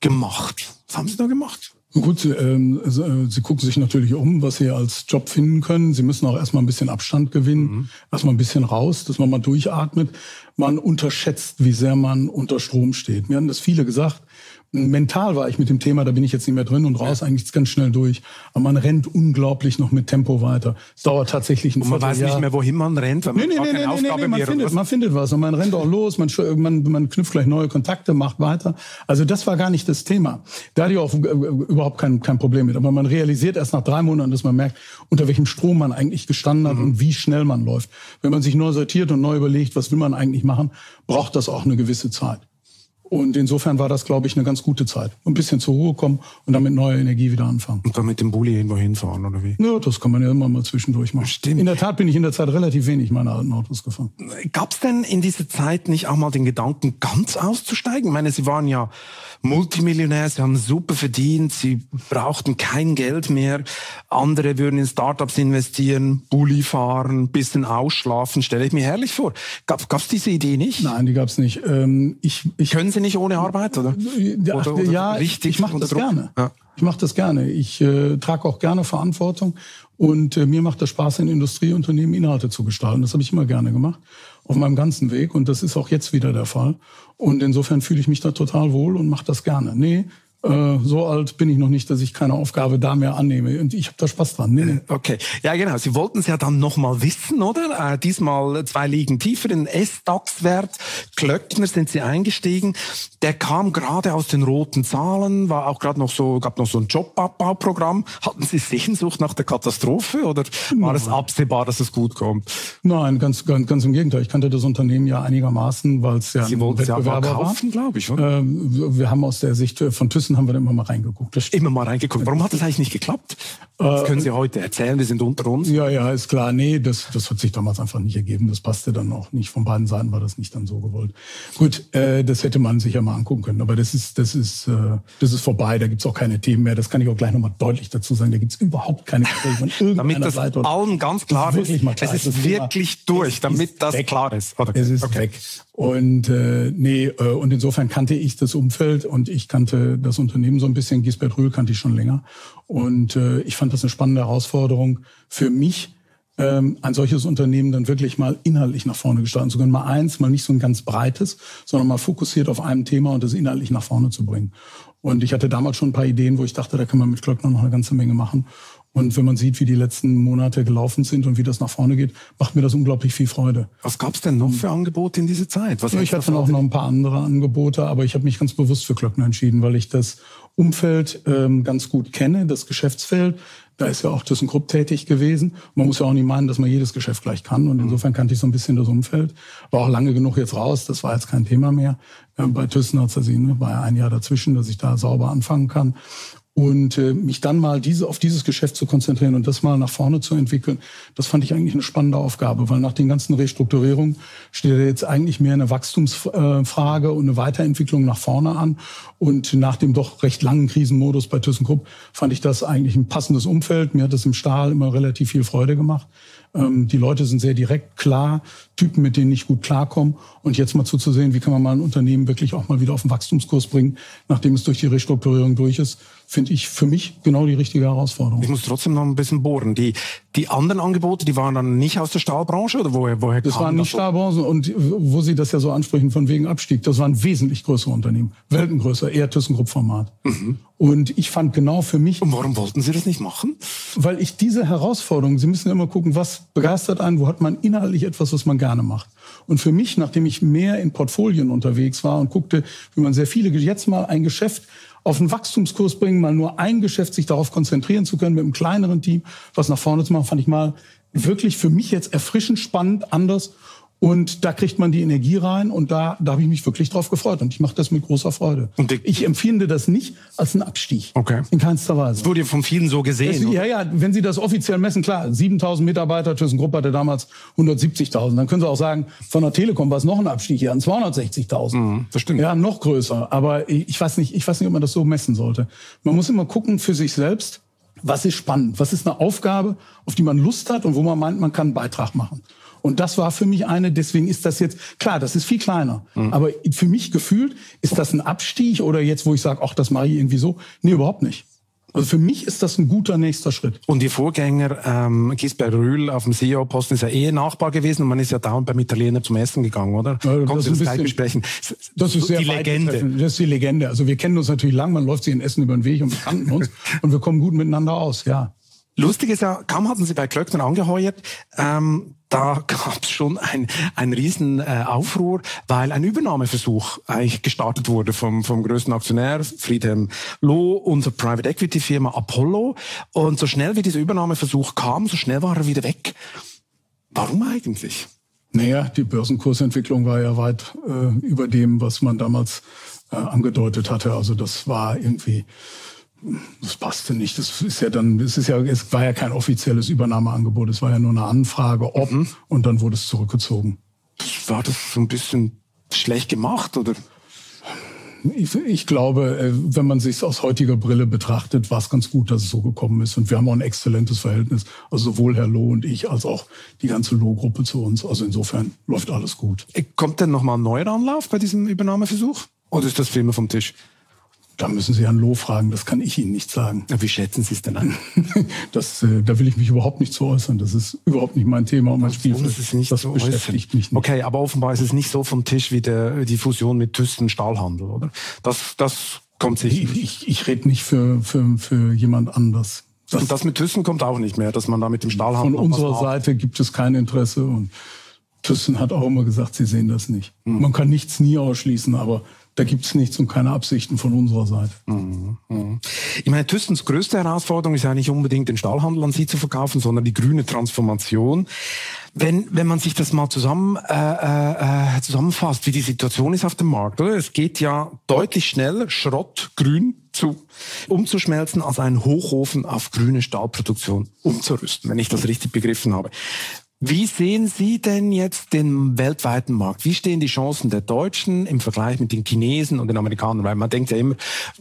gemacht? Was haben Sie da gemacht? Gut, ähm, äh, Sie gucken sich natürlich um, was Sie als Job finden können. Sie müssen auch erstmal ein bisschen Abstand gewinnen, mhm. erstmal ein bisschen raus, dass man mal durchatmet. Man unterschätzt, wie sehr man unter Strom steht. Mir haben das viele gesagt mental war ich mit dem Thema, da bin ich jetzt nicht mehr drin und raus, ja. eigentlich ganz schnell durch. Aber man rennt unglaublich noch mit Tempo weiter. Es dauert tatsächlich ein Und man weiß nicht mehr, wohin man rennt, weil man nee, nee, nee, nee, nee, nee, man findet, man findet was und man rennt auch los, man, man, man knüpft gleich neue Kontakte, macht weiter. Also das war gar nicht das Thema. Da hatte ich auch äh, überhaupt kein, kein Problem mit. Aber man realisiert erst nach drei Monaten, dass man merkt, unter welchem Strom man eigentlich gestanden hat mhm. und wie schnell man läuft. Wenn man sich neu sortiert und neu überlegt, was will man eigentlich machen, braucht das auch eine gewisse Zeit. Und insofern war das, glaube ich, eine ganz gute Zeit. Ein bisschen zur Ruhe kommen und dann mit neuer Energie wieder anfangen. Und dann mit dem Bulli irgendwo hinfahren, oder wie? Ja, das kann man ja immer mal zwischendurch machen. Stimmt. In der Tat bin ich in der Zeit relativ wenig meine alten Autos gefahren. Gab es denn in dieser Zeit nicht auch mal den Gedanken, ganz auszusteigen? Ich meine, Sie waren ja Multimillionär, sie haben super verdient, sie brauchten kein Geld mehr. Andere würden in Startups investieren, Bulli fahren, bisschen ausschlafen, stelle ich mir herrlich vor. Gab es diese Idee nicht? Nein, die gab es nicht. Ähm, ich, ich, Können Sie nicht ohne Arbeit, oder? Ja, oder, oder ja richtig ich mache das Druck? gerne. Ja. Ich mache das gerne. Ich äh, trage auch gerne Verantwortung und äh, mir macht das Spaß, in Industrieunternehmen Inhalte zu gestalten. Das habe ich immer gerne gemacht auf meinem ganzen Weg und das ist auch jetzt wieder der Fall. Und insofern fühle ich mich da total wohl und mache das gerne. Nee, äh, so alt bin ich noch nicht, dass ich keine Aufgabe da mehr annehme. Und ich habe da Spaß dran. Nee, nee. Okay, ja genau. Sie wollten es ja dann noch mal wissen, oder? Äh, diesmal zwei Ligen tiefer, in S-DAX-Wert. Klöckner sind Sie eingestiegen. Der kam gerade aus den roten Zahlen, war auch gerade noch so, gab noch so ein Jobabbauprogramm. Hatten Sie Sehnsucht nach der Katastrophe oder war es absehbar, dass es gut kommt? Nein, ganz, ganz, ganz im Gegenteil. Ich kannte das Unternehmen ja einigermaßen, weil es ja Sie ein Wettbewerber ja kaufen, glaube ich. Oder? Ähm, wir haben aus der Sicht von Thyssen Kulissen haben wir da immer mal reingeguckt. Immer mal reingeguckt. Warum hat das eigentlich nicht geklappt? Das können Sie heute erzählen, wir sind unter uns. Ja, ja, ist klar. Nee, das, das hat sich damals einfach nicht ergeben. Das passte dann auch nicht. Von beiden Seiten war das nicht dann so gewollt. Gut, äh, das hätte man sich ja mal angucken können. Aber das ist, das ist, äh, das ist vorbei. Da gibt's auch keine Themen mehr. Das kann ich auch gleich nochmal deutlich dazu sagen. Da gibt's überhaupt keine Gespräche von irgendeiner damit das Seite. allen ganz klar ist. Klar es ist wirklich durch, damit das weg. klar ist. Oder? Es ist okay. weg. Und äh, nee, äh, und insofern kannte ich das Umfeld und ich kannte das Unternehmen so ein bisschen. Gisbert Rühl kannte ich schon länger. Und äh, ich fand das eine spannende Herausforderung für mich, ähm, ein solches Unternehmen dann wirklich mal inhaltlich nach vorne gestalten zu können. Mal eins, mal nicht so ein ganz breites, sondern mal fokussiert auf einem Thema und das inhaltlich nach vorne zu bringen. Und ich hatte damals schon ein paar Ideen, wo ich dachte, da kann man mit Klöckner noch eine ganze Menge machen. Und wenn man sieht, wie die letzten Monate gelaufen sind und wie das nach vorne geht, macht mir das unglaublich viel Freude. Was gab es denn noch für Angebote in dieser Zeit? Was ich hatte auch noch ein paar andere Angebote, aber ich habe mich ganz bewusst für Klöckner entschieden, weil ich das Umfeld ähm, ganz gut kenne, das Geschäftsfeld. Da ist ja auch ThyssenKrupp tätig gewesen. Man muss ja auch nicht meinen, dass man jedes Geschäft gleich kann. Und insofern kannte ich so ein bisschen das Umfeld. War auch lange genug jetzt raus. Das war jetzt kein Thema mehr. Äh, bei Thyssen hat es ja ne, war ja ein Jahr dazwischen, dass ich da sauber anfangen kann. Und äh, mich dann mal diese, auf dieses Geschäft zu konzentrieren und das mal nach vorne zu entwickeln, das fand ich eigentlich eine spannende Aufgabe, weil nach den ganzen Restrukturierungen steht jetzt eigentlich mehr eine Wachstumsfrage und eine Weiterentwicklung nach vorne an. Und nach dem doch recht langen Krisenmodus bei ThyssenKrupp fand ich das eigentlich ein passendes Umfeld. Mir hat das im Stahl immer relativ viel Freude gemacht. Ähm, die Leute sind sehr direkt, klar, Typen, mit denen ich gut klarkomme. Und jetzt mal zuzusehen, wie kann man mal ein Unternehmen wirklich auch mal wieder auf den Wachstumskurs bringen, nachdem es durch die Restrukturierung durch ist, finde ich für mich genau die richtige Herausforderung. Ich muss trotzdem noch ein bisschen bohren. Die, die anderen Angebote, die waren dann nicht aus der Stahlbranche oder woher, woher Das waren nicht Stahlbranche und wo Sie das ja so ansprechen von wegen Abstieg, das waren wesentlich größere Unternehmen, weltengrößer, eher ThyssenKrupp-Format. Mhm. Und ich fand genau für mich... Und warum wollten Sie das nicht machen? Weil ich diese Herausforderung, Sie müssen immer gucken, was begeistert einen, wo hat man inhaltlich etwas, was man gerne macht. Und für mich, nachdem ich mehr in Portfolien unterwegs war und guckte, wie man sehr viele, jetzt mal ein Geschäft auf einen Wachstumskurs bringen, mal nur ein Geschäft sich darauf konzentrieren zu können, mit einem kleineren Team was nach vorne zu machen, fand ich mal wirklich für mich jetzt erfrischend spannend, anders und da kriegt man die Energie rein und da, da habe ich mich wirklich drauf gefreut und ich mache das mit großer Freude. Und ich empfinde das nicht als einen Abstieg. Okay. In keinster Weise. Das wurde von vielen so gesehen. Das, ja, ja, wenn Sie das offiziell messen, klar, 7000 Mitarbeiter, ThyssenKrupp hatte damals 170.000. Dann können Sie auch sagen, von der Telekom war es noch ein Abstieg hier an 260.000. Mhm, das stimmt. Ja, noch größer. Aber ich weiß nicht, ich weiß nicht, ob man das so messen sollte. Man muss immer gucken für sich selbst, was ist spannend, was ist eine Aufgabe, auf die man Lust hat und wo man meint, man kann einen Beitrag machen. Und das war für mich eine, deswegen ist das jetzt, klar, das ist viel kleiner. Mhm. Aber für mich gefühlt, ist das ein Abstieg oder jetzt, wo ich sage, ach, das mache ich irgendwie so? Nee, überhaupt nicht. Also für mich ist das ein guter nächster Schritt. Und Ihr Vorgänger ähm, Gisbert Rühl auf dem CEO-Posten ist ja eh Nachbar gewesen und man ist ja dauernd beim Italiener zum Essen gegangen, oder? Ja, Kommt Sie das gleich besprechen? Das ist sehr die Legende. Das ist die Legende. Also wir kennen uns natürlich lang, man läuft sich in Essen über den Weg und wir kannten uns und wir kommen gut miteinander aus, ja. Lustig ist ja, kaum hatten Sie bei Klöckner angeheuert, ähm, da gab es schon ein, ein riesen äh, Aufruhr, weil ein Übernahmeversuch eigentlich gestartet wurde vom, vom größten Aktionär Friedhelm Loh, unserer Private Equity Firma Apollo. Und so schnell wie dieser Übernahmeversuch kam, so schnell war er wieder weg. Warum eigentlich? Naja, die Börsenkursentwicklung war ja weit äh, über dem, was man damals äh, angedeutet hatte. Also das war irgendwie das passte nicht. Das ist ja dann, es ist ja, es war ja kein offizielles Übernahmeangebot. Es war ja nur eine Anfrage, ob, mhm. und dann wurde es zurückgezogen. War das so ein bisschen schlecht gemacht, oder? Ich, ich glaube, äh, wenn man sich aus heutiger Brille betrachtet, war es ganz gut, dass es so gekommen ist. Und wir haben auch ein exzellentes Verhältnis. Also sowohl Herr Loh und ich, als auch die ganze Loh-Gruppe zu uns. Also insofern läuft alles gut. Äh, kommt denn nochmal ein neuer Anlauf bei diesem Übernahmeversuch? Oder ist das immer vom Tisch? Da müssen Sie Herrn Loh fragen, das kann ich Ihnen nicht sagen. Wie schätzen Sie es denn an? das, äh, da will ich mich überhaupt nicht zu äußern. Das ist überhaupt nicht mein Thema und mein Spielfeld. Das, nicht das so beschäftigt äußern. mich nicht. Okay, aber offenbar ist es nicht so vom Tisch wie der, die Fusion mit Thyssen Stahlhandel, oder? Das, das kommt sicher Ich, ich, ich rede nicht für, für, für jemand anders. Das, und das mit Thyssen kommt auch nicht mehr, dass man da mit dem Stahlhandel... Von unserer Seite gibt es kein Interesse und Thyssen hat auch immer gesagt, sie sehen das nicht. Hm. Man kann nichts nie ausschließen, aber da gibt es nichts und keine Absichten von unserer Seite. Mhm, mhm. Ich meine, Thyssens größte Herausforderung ist ja nicht unbedingt den Stahlhandel an Sie zu verkaufen, sondern die grüne Transformation. Wenn, wenn man sich das mal zusammen, äh, äh, zusammenfasst, wie die Situation ist auf dem Markt, oder? Es geht ja deutlich schneller, Schrott grün zu umzuschmelzen, als einen Hochofen auf grüne Stahlproduktion umzurüsten, wenn ich das richtig begriffen habe. Wie sehen Sie denn jetzt den weltweiten Markt? Wie stehen die Chancen der Deutschen im Vergleich mit den Chinesen und den Amerikanern? Weil man denkt ja immer,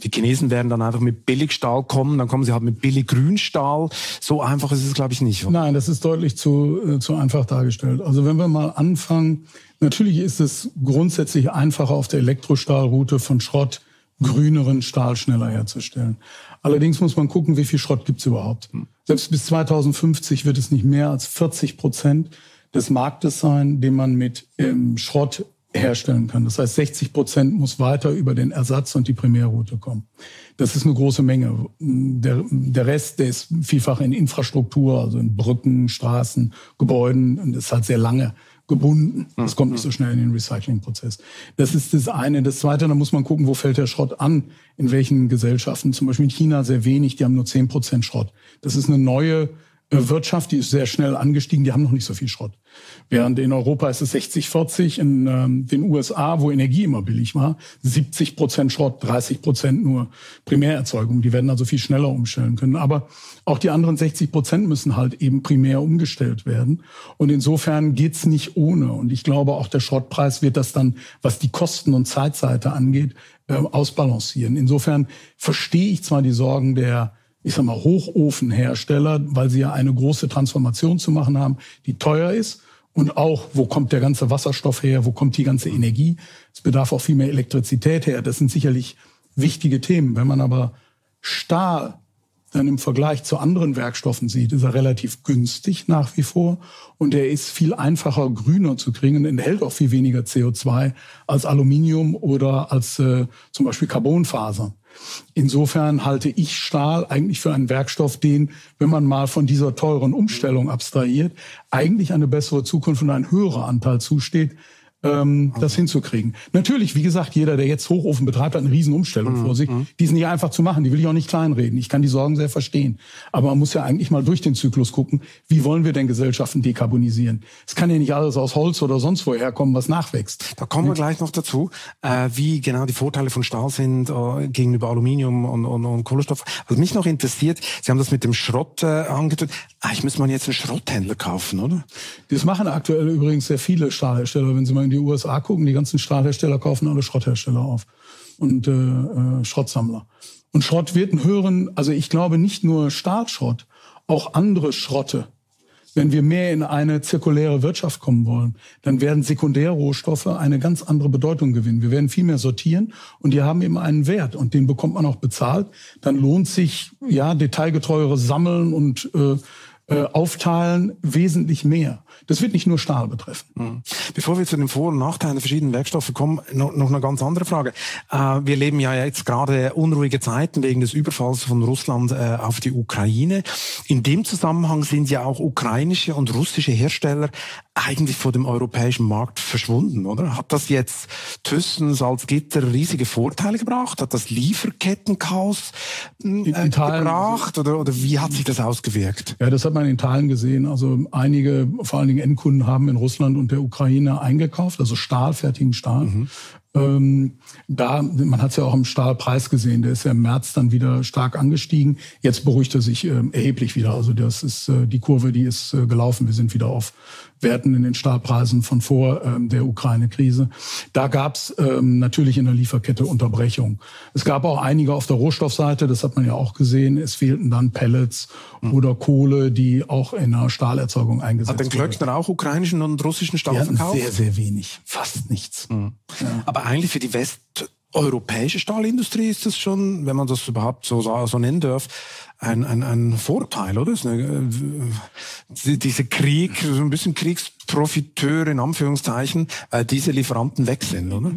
die Chinesen werden dann einfach mit Billigstahl kommen, dann kommen sie halt mit Billiggrünstahl. So einfach ist es, glaube ich, nicht. Nein, das ist deutlich zu, äh, zu einfach dargestellt. Also wenn wir mal anfangen, natürlich ist es grundsätzlich einfacher auf der Elektrostahlroute von Schrott grüneren Stahl schneller herzustellen. Allerdings muss man gucken, wie viel Schrott gibt's überhaupt. Hm. Selbst bis 2050 wird es nicht mehr als 40 Prozent des Marktes sein, den man mit ähm, Schrott herstellen kann. Das heißt, 60 Prozent muss weiter über den Ersatz und die Primärroute kommen. Das ist eine große Menge. Der, der Rest, der ist vielfach in Infrastruktur, also in Brücken, Straßen, Gebäuden und ist halt sehr lange gebunden. Das kommt nicht so schnell in den Recyclingprozess. Das ist das eine. Das zweite, da muss man gucken, wo fällt der Schrott an, in welchen Gesellschaften. Zum Beispiel in China sehr wenig, die haben nur zehn Prozent Schrott. Das ist eine neue Wirtschaft, die ist sehr schnell angestiegen, die haben noch nicht so viel Schrott. Während in Europa ist es 60-40, in ähm, den USA, wo Energie immer billig war, 70 Prozent Schrott, 30 Prozent nur Primärerzeugung. Die werden also viel schneller umstellen können. Aber auch die anderen 60 Prozent müssen halt eben primär umgestellt werden. Und insofern geht's nicht ohne. Und ich glaube, auch der Schrottpreis wird das dann, was die Kosten- und Zeitseite angeht, äh, ausbalancieren. Insofern verstehe ich zwar die Sorgen der ich sag mal, Hochofenhersteller, weil sie ja eine große Transformation zu machen haben, die teuer ist. Und auch, wo kommt der ganze Wasserstoff her? Wo kommt die ganze Energie? Es bedarf auch viel mehr Elektrizität her. Das sind sicherlich wichtige Themen. Wenn man aber Stahl dann im Vergleich zu anderen Werkstoffen sieht, ist er relativ günstig nach wie vor. Und er ist viel einfacher, grüner zu kriegen und enthält auch viel weniger CO2 als Aluminium oder als äh, zum Beispiel Carbonfaser. Insofern halte ich Stahl eigentlich für einen Werkstoff, den, wenn man mal von dieser teuren Umstellung abstrahiert, eigentlich eine bessere Zukunft und ein höherer Anteil zusteht, ähm, das hinzukriegen. Natürlich, wie gesagt, jeder, der jetzt Hochofen betreibt, hat eine Riesenumstellung mhm. vor sich. Mhm. Die sind nicht einfach zu machen, die will ich auch nicht kleinreden. Ich kann die Sorgen sehr verstehen. Aber man muss ja eigentlich mal durch den Zyklus gucken, wie wollen wir denn Gesellschaften dekarbonisieren? Es kann ja nicht alles aus Holz oder sonst woher kommen, was nachwächst. Da kommen wir gleich noch dazu, äh, wie genau die Vorteile von Stahl sind äh, gegenüber Aluminium und, und, und Kohlenstoff. Was mich noch interessiert, Sie haben das mit dem Schrott äh, angedeutet. Ah, ich muss mal jetzt einen Schrotthändler kaufen, oder? Das machen aktuell übrigens sehr viele Stahlhersteller, wenn Sie mal in die USA gucken, die ganzen Stahlhersteller kaufen alle Schrotthersteller auf und äh, äh, Schrottsammler. Und Schrott wird einen höheren, also ich glaube nicht nur Stahlschrott, auch andere Schrotte. Wenn wir mehr in eine zirkuläre Wirtschaft kommen wollen, dann werden Sekundärrohstoffe eine ganz andere Bedeutung gewinnen. Wir werden viel mehr sortieren und die haben eben einen Wert und den bekommt man auch bezahlt. Dann lohnt sich ja detailgetreuere Sammeln und äh, äh, aufteilen wesentlich mehr. Das wird nicht nur Stahl betreffen. Mhm. Bevor wir zu den Vor- und Nachteilen der verschiedenen Werkstoffe kommen, noch, eine ganz andere Frage. Äh, wir leben ja jetzt gerade unruhige Zeiten wegen des Überfalls von Russland äh, auf die Ukraine. In dem Zusammenhang sind ja auch ukrainische und russische Hersteller eigentlich vor dem europäischen Markt verschwunden, oder? Hat das jetzt Thyssen, Salzgitter riesige Vorteile gebracht? Hat das Lieferkettenchaos äh, gebracht? Oder, oder wie hat sich das ausgewirkt? Ja, das hat man in Teilen gesehen. Also einige, vor allen Dingen Endkunden, haben in Russland und der Ukraine eingekauft, also Stahl, fertigen Stahl. Mhm. Ähm, da, man hat es ja auch im Stahlpreis gesehen, der ist ja im März dann wieder stark angestiegen. Jetzt beruhigt er sich äh, erheblich wieder. Also das ist äh, die Kurve, die ist äh, gelaufen. Wir sind wieder auf Werten in den Stahlpreisen von vor ähm, der Ukraine-Krise. Da gab es ähm, natürlich in der Lieferkette Unterbrechung. Es gab auch einige auf der Rohstoffseite, das hat man ja auch gesehen. Es fehlten dann Pellets mhm. oder Kohle, die auch in der Stahlerzeugung eingesetzt wurden. Hat den Klöckner auch ukrainischen und russischen Stahl verkauft? Sehr, sehr wenig. Fast nichts. Mhm. Ja. Aber eigentlich für die westeuropäische Stahlindustrie ist das schon, wenn man das überhaupt so, so nennen darf, ein, ein, ein Vorteil, oder? Eine, äh, diese Krieg, so ein bisschen Kriegsprofiteur in Anführungszeichen, äh, diese Lieferanten weg sind, oder?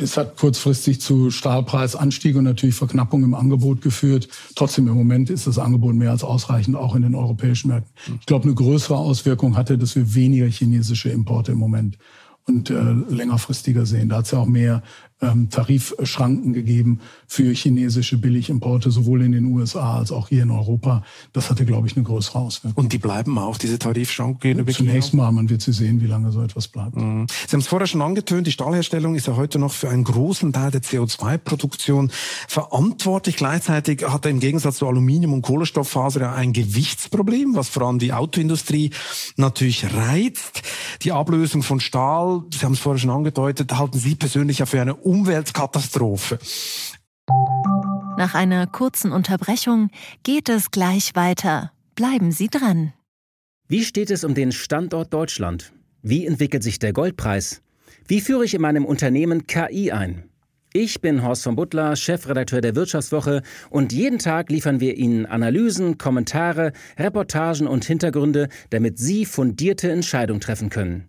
Es hat kurzfristig zu Stahlpreisanstieg und natürlich Verknappung im Angebot geführt. Trotzdem im Moment ist das Angebot mehr als ausreichend, auch in den europäischen Märkten. Ich glaube, eine größere Auswirkung hatte, dass wir weniger chinesische Importe im Moment und äh, längerfristiger sehen. Da hat es ja auch mehr ähm, Tarifschranken gegeben für chinesische Billigimporte, sowohl in den USA als auch hier in Europa. Das hatte, glaube ich, eine größere Auswirkung. Und die bleiben auch, diese Tarifschranken? Zunächst mal, man wird sie sehen, wie lange so etwas bleibt. Mhm. Sie haben es vorher schon angetönt, die Stahlherstellung ist ja heute noch für einen großen Teil der CO2-Produktion verantwortlich. Gleichzeitig hat er im Gegensatz zu Aluminium- und Kohlenstofffaser ja ein Gewichtsproblem, was vor allem die Autoindustrie natürlich reizt. Die Ablösung von Stahl, Sie haben es vorher schon angedeutet, halten Sie persönlich ja für eine Umweltkatastrophe. Nach einer kurzen Unterbrechung geht es gleich weiter. Bleiben Sie dran. Wie steht es um den Standort Deutschland? Wie entwickelt sich der Goldpreis? Wie führe ich in meinem Unternehmen KI ein? Ich bin Horst von Butler, Chefredakteur der Wirtschaftswoche und jeden Tag liefern wir Ihnen Analysen, Kommentare, Reportagen und Hintergründe, damit Sie fundierte Entscheidungen treffen können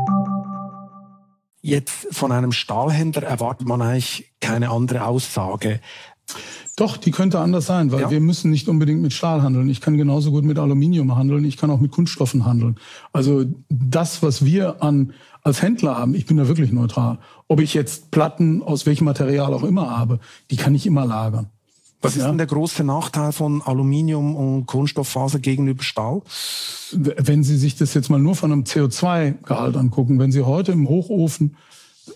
Jetzt von einem Stahlhändler erwartet man eigentlich keine andere Aussage. Doch, die könnte anders sein, weil ja. wir müssen nicht unbedingt mit Stahl handeln. Ich kann genauso gut mit Aluminium handeln. Ich kann auch mit Kunststoffen handeln. Also das, was wir an als Händler haben, ich bin da wirklich neutral. Ob ich jetzt Platten aus welchem Material auch immer habe, die kann ich immer lagern. Was ist ja. denn der große Nachteil von Aluminium und Kohlenstofffaser gegenüber Stahl? Wenn Sie sich das jetzt mal nur von einem CO2-Gehalt angucken, wenn Sie heute im Hochofen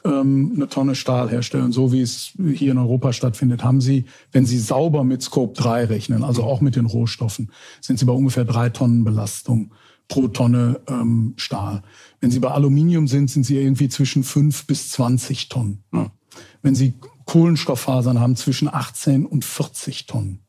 ähm, eine Tonne Stahl herstellen, so wie es hier in Europa stattfindet, haben Sie, wenn Sie sauber mit Scope 3 rechnen, also auch mit den Rohstoffen, sind Sie bei ungefähr drei Tonnen Belastung pro Tonne ähm, Stahl. Wenn Sie bei Aluminium sind, sind Sie irgendwie zwischen fünf bis 20 Tonnen. Ja. Wenn Sie Kohlenstofffasern haben, zwischen 18 und 40 Tonnen.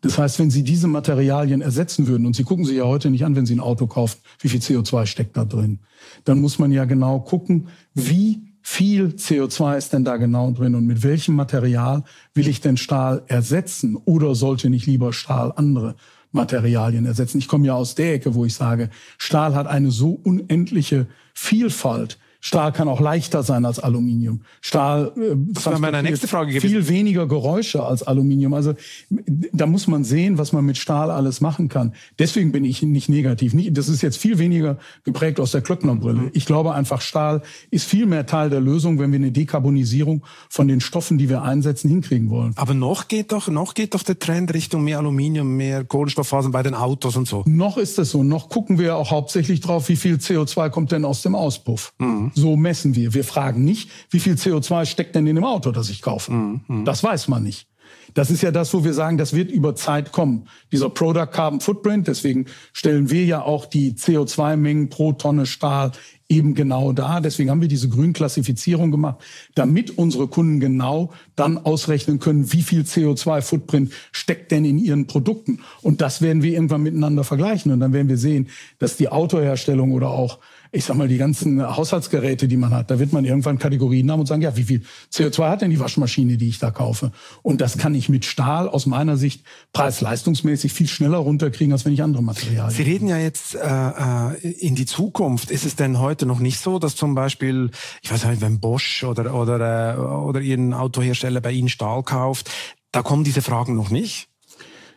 Das heißt, wenn Sie diese Materialien ersetzen würden, und Sie gucken sich ja heute nicht an, wenn Sie ein Auto kaufen, wie viel CO2 steckt da drin, dann muss man ja genau gucken, wie viel CO2 ist denn da genau drin und mit welchem Material will ich denn Stahl ersetzen oder sollte nicht lieber Stahl andere Materialien ersetzen. Ich komme ja aus der Ecke, wo ich sage, Stahl hat eine so unendliche Vielfalt, Stahl kann auch leichter sein als Aluminium. Stahl äh, das war meine nächste Frage gewesen. viel weniger Geräusche als Aluminium. Also da muss man sehen, was man mit Stahl alles machen kann. Deswegen bin ich nicht negativ. Das ist jetzt viel weniger geprägt aus der Klöcknerbrille. Mhm. Ich glaube einfach, Stahl ist viel mehr Teil der Lösung, wenn wir eine Dekarbonisierung von den Stoffen, die wir einsetzen, hinkriegen wollen. Aber noch geht doch, noch geht doch der Trend Richtung mehr Aluminium, mehr Kohlenstofffasern bei den Autos und so. Noch ist es so. Noch gucken wir auch hauptsächlich drauf, wie viel CO2 kommt denn aus dem Auspuff. Mhm. So messen wir. Wir fragen nicht, wie viel CO2 steckt denn in dem Auto, das ich kaufe. Mhm. Das weiß man nicht. Das ist ja das, wo wir sagen, das wird über Zeit kommen. Dieser Product Carbon Footprint, deswegen stellen wir ja auch die CO2-Mengen pro Tonne Stahl eben genau da. Deswegen haben wir diese Grünklassifizierung gemacht, damit unsere Kunden genau dann ausrechnen können, wie viel CO2-Footprint steckt denn in ihren Produkten. Und das werden wir irgendwann miteinander vergleichen. Und dann werden wir sehen, dass die Autoherstellung oder auch ich sag mal, die ganzen Haushaltsgeräte, die man hat, da wird man irgendwann Kategorien haben und sagen, ja, wie viel CO2 hat denn die Waschmaschine, die ich da kaufe? Und das kann ich mit Stahl aus meiner Sicht preis-leistungsmäßig viel schneller runterkriegen, als wenn ich andere Materialien. Sie reden ja jetzt äh, äh, in die Zukunft. Ist es denn heute noch nicht so, dass zum Beispiel, ich weiß nicht, wenn Bosch oder oder äh, oder Ihren Autohersteller bei Ihnen Stahl kauft, da kommen diese Fragen noch nicht?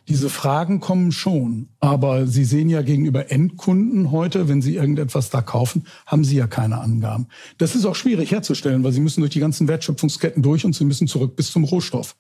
Diese Fragen kommen schon, aber Sie sehen ja gegenüber Endkunden heute, wenn Sie irgendetwas da kaufen, haben Sie ja keine Angaben. Das ist auch schwierig herzustellen, weil Sie müssen durch die ganzen Wertschöpfungsketten durch und Sie müssen zurück bis zum Rohstoff.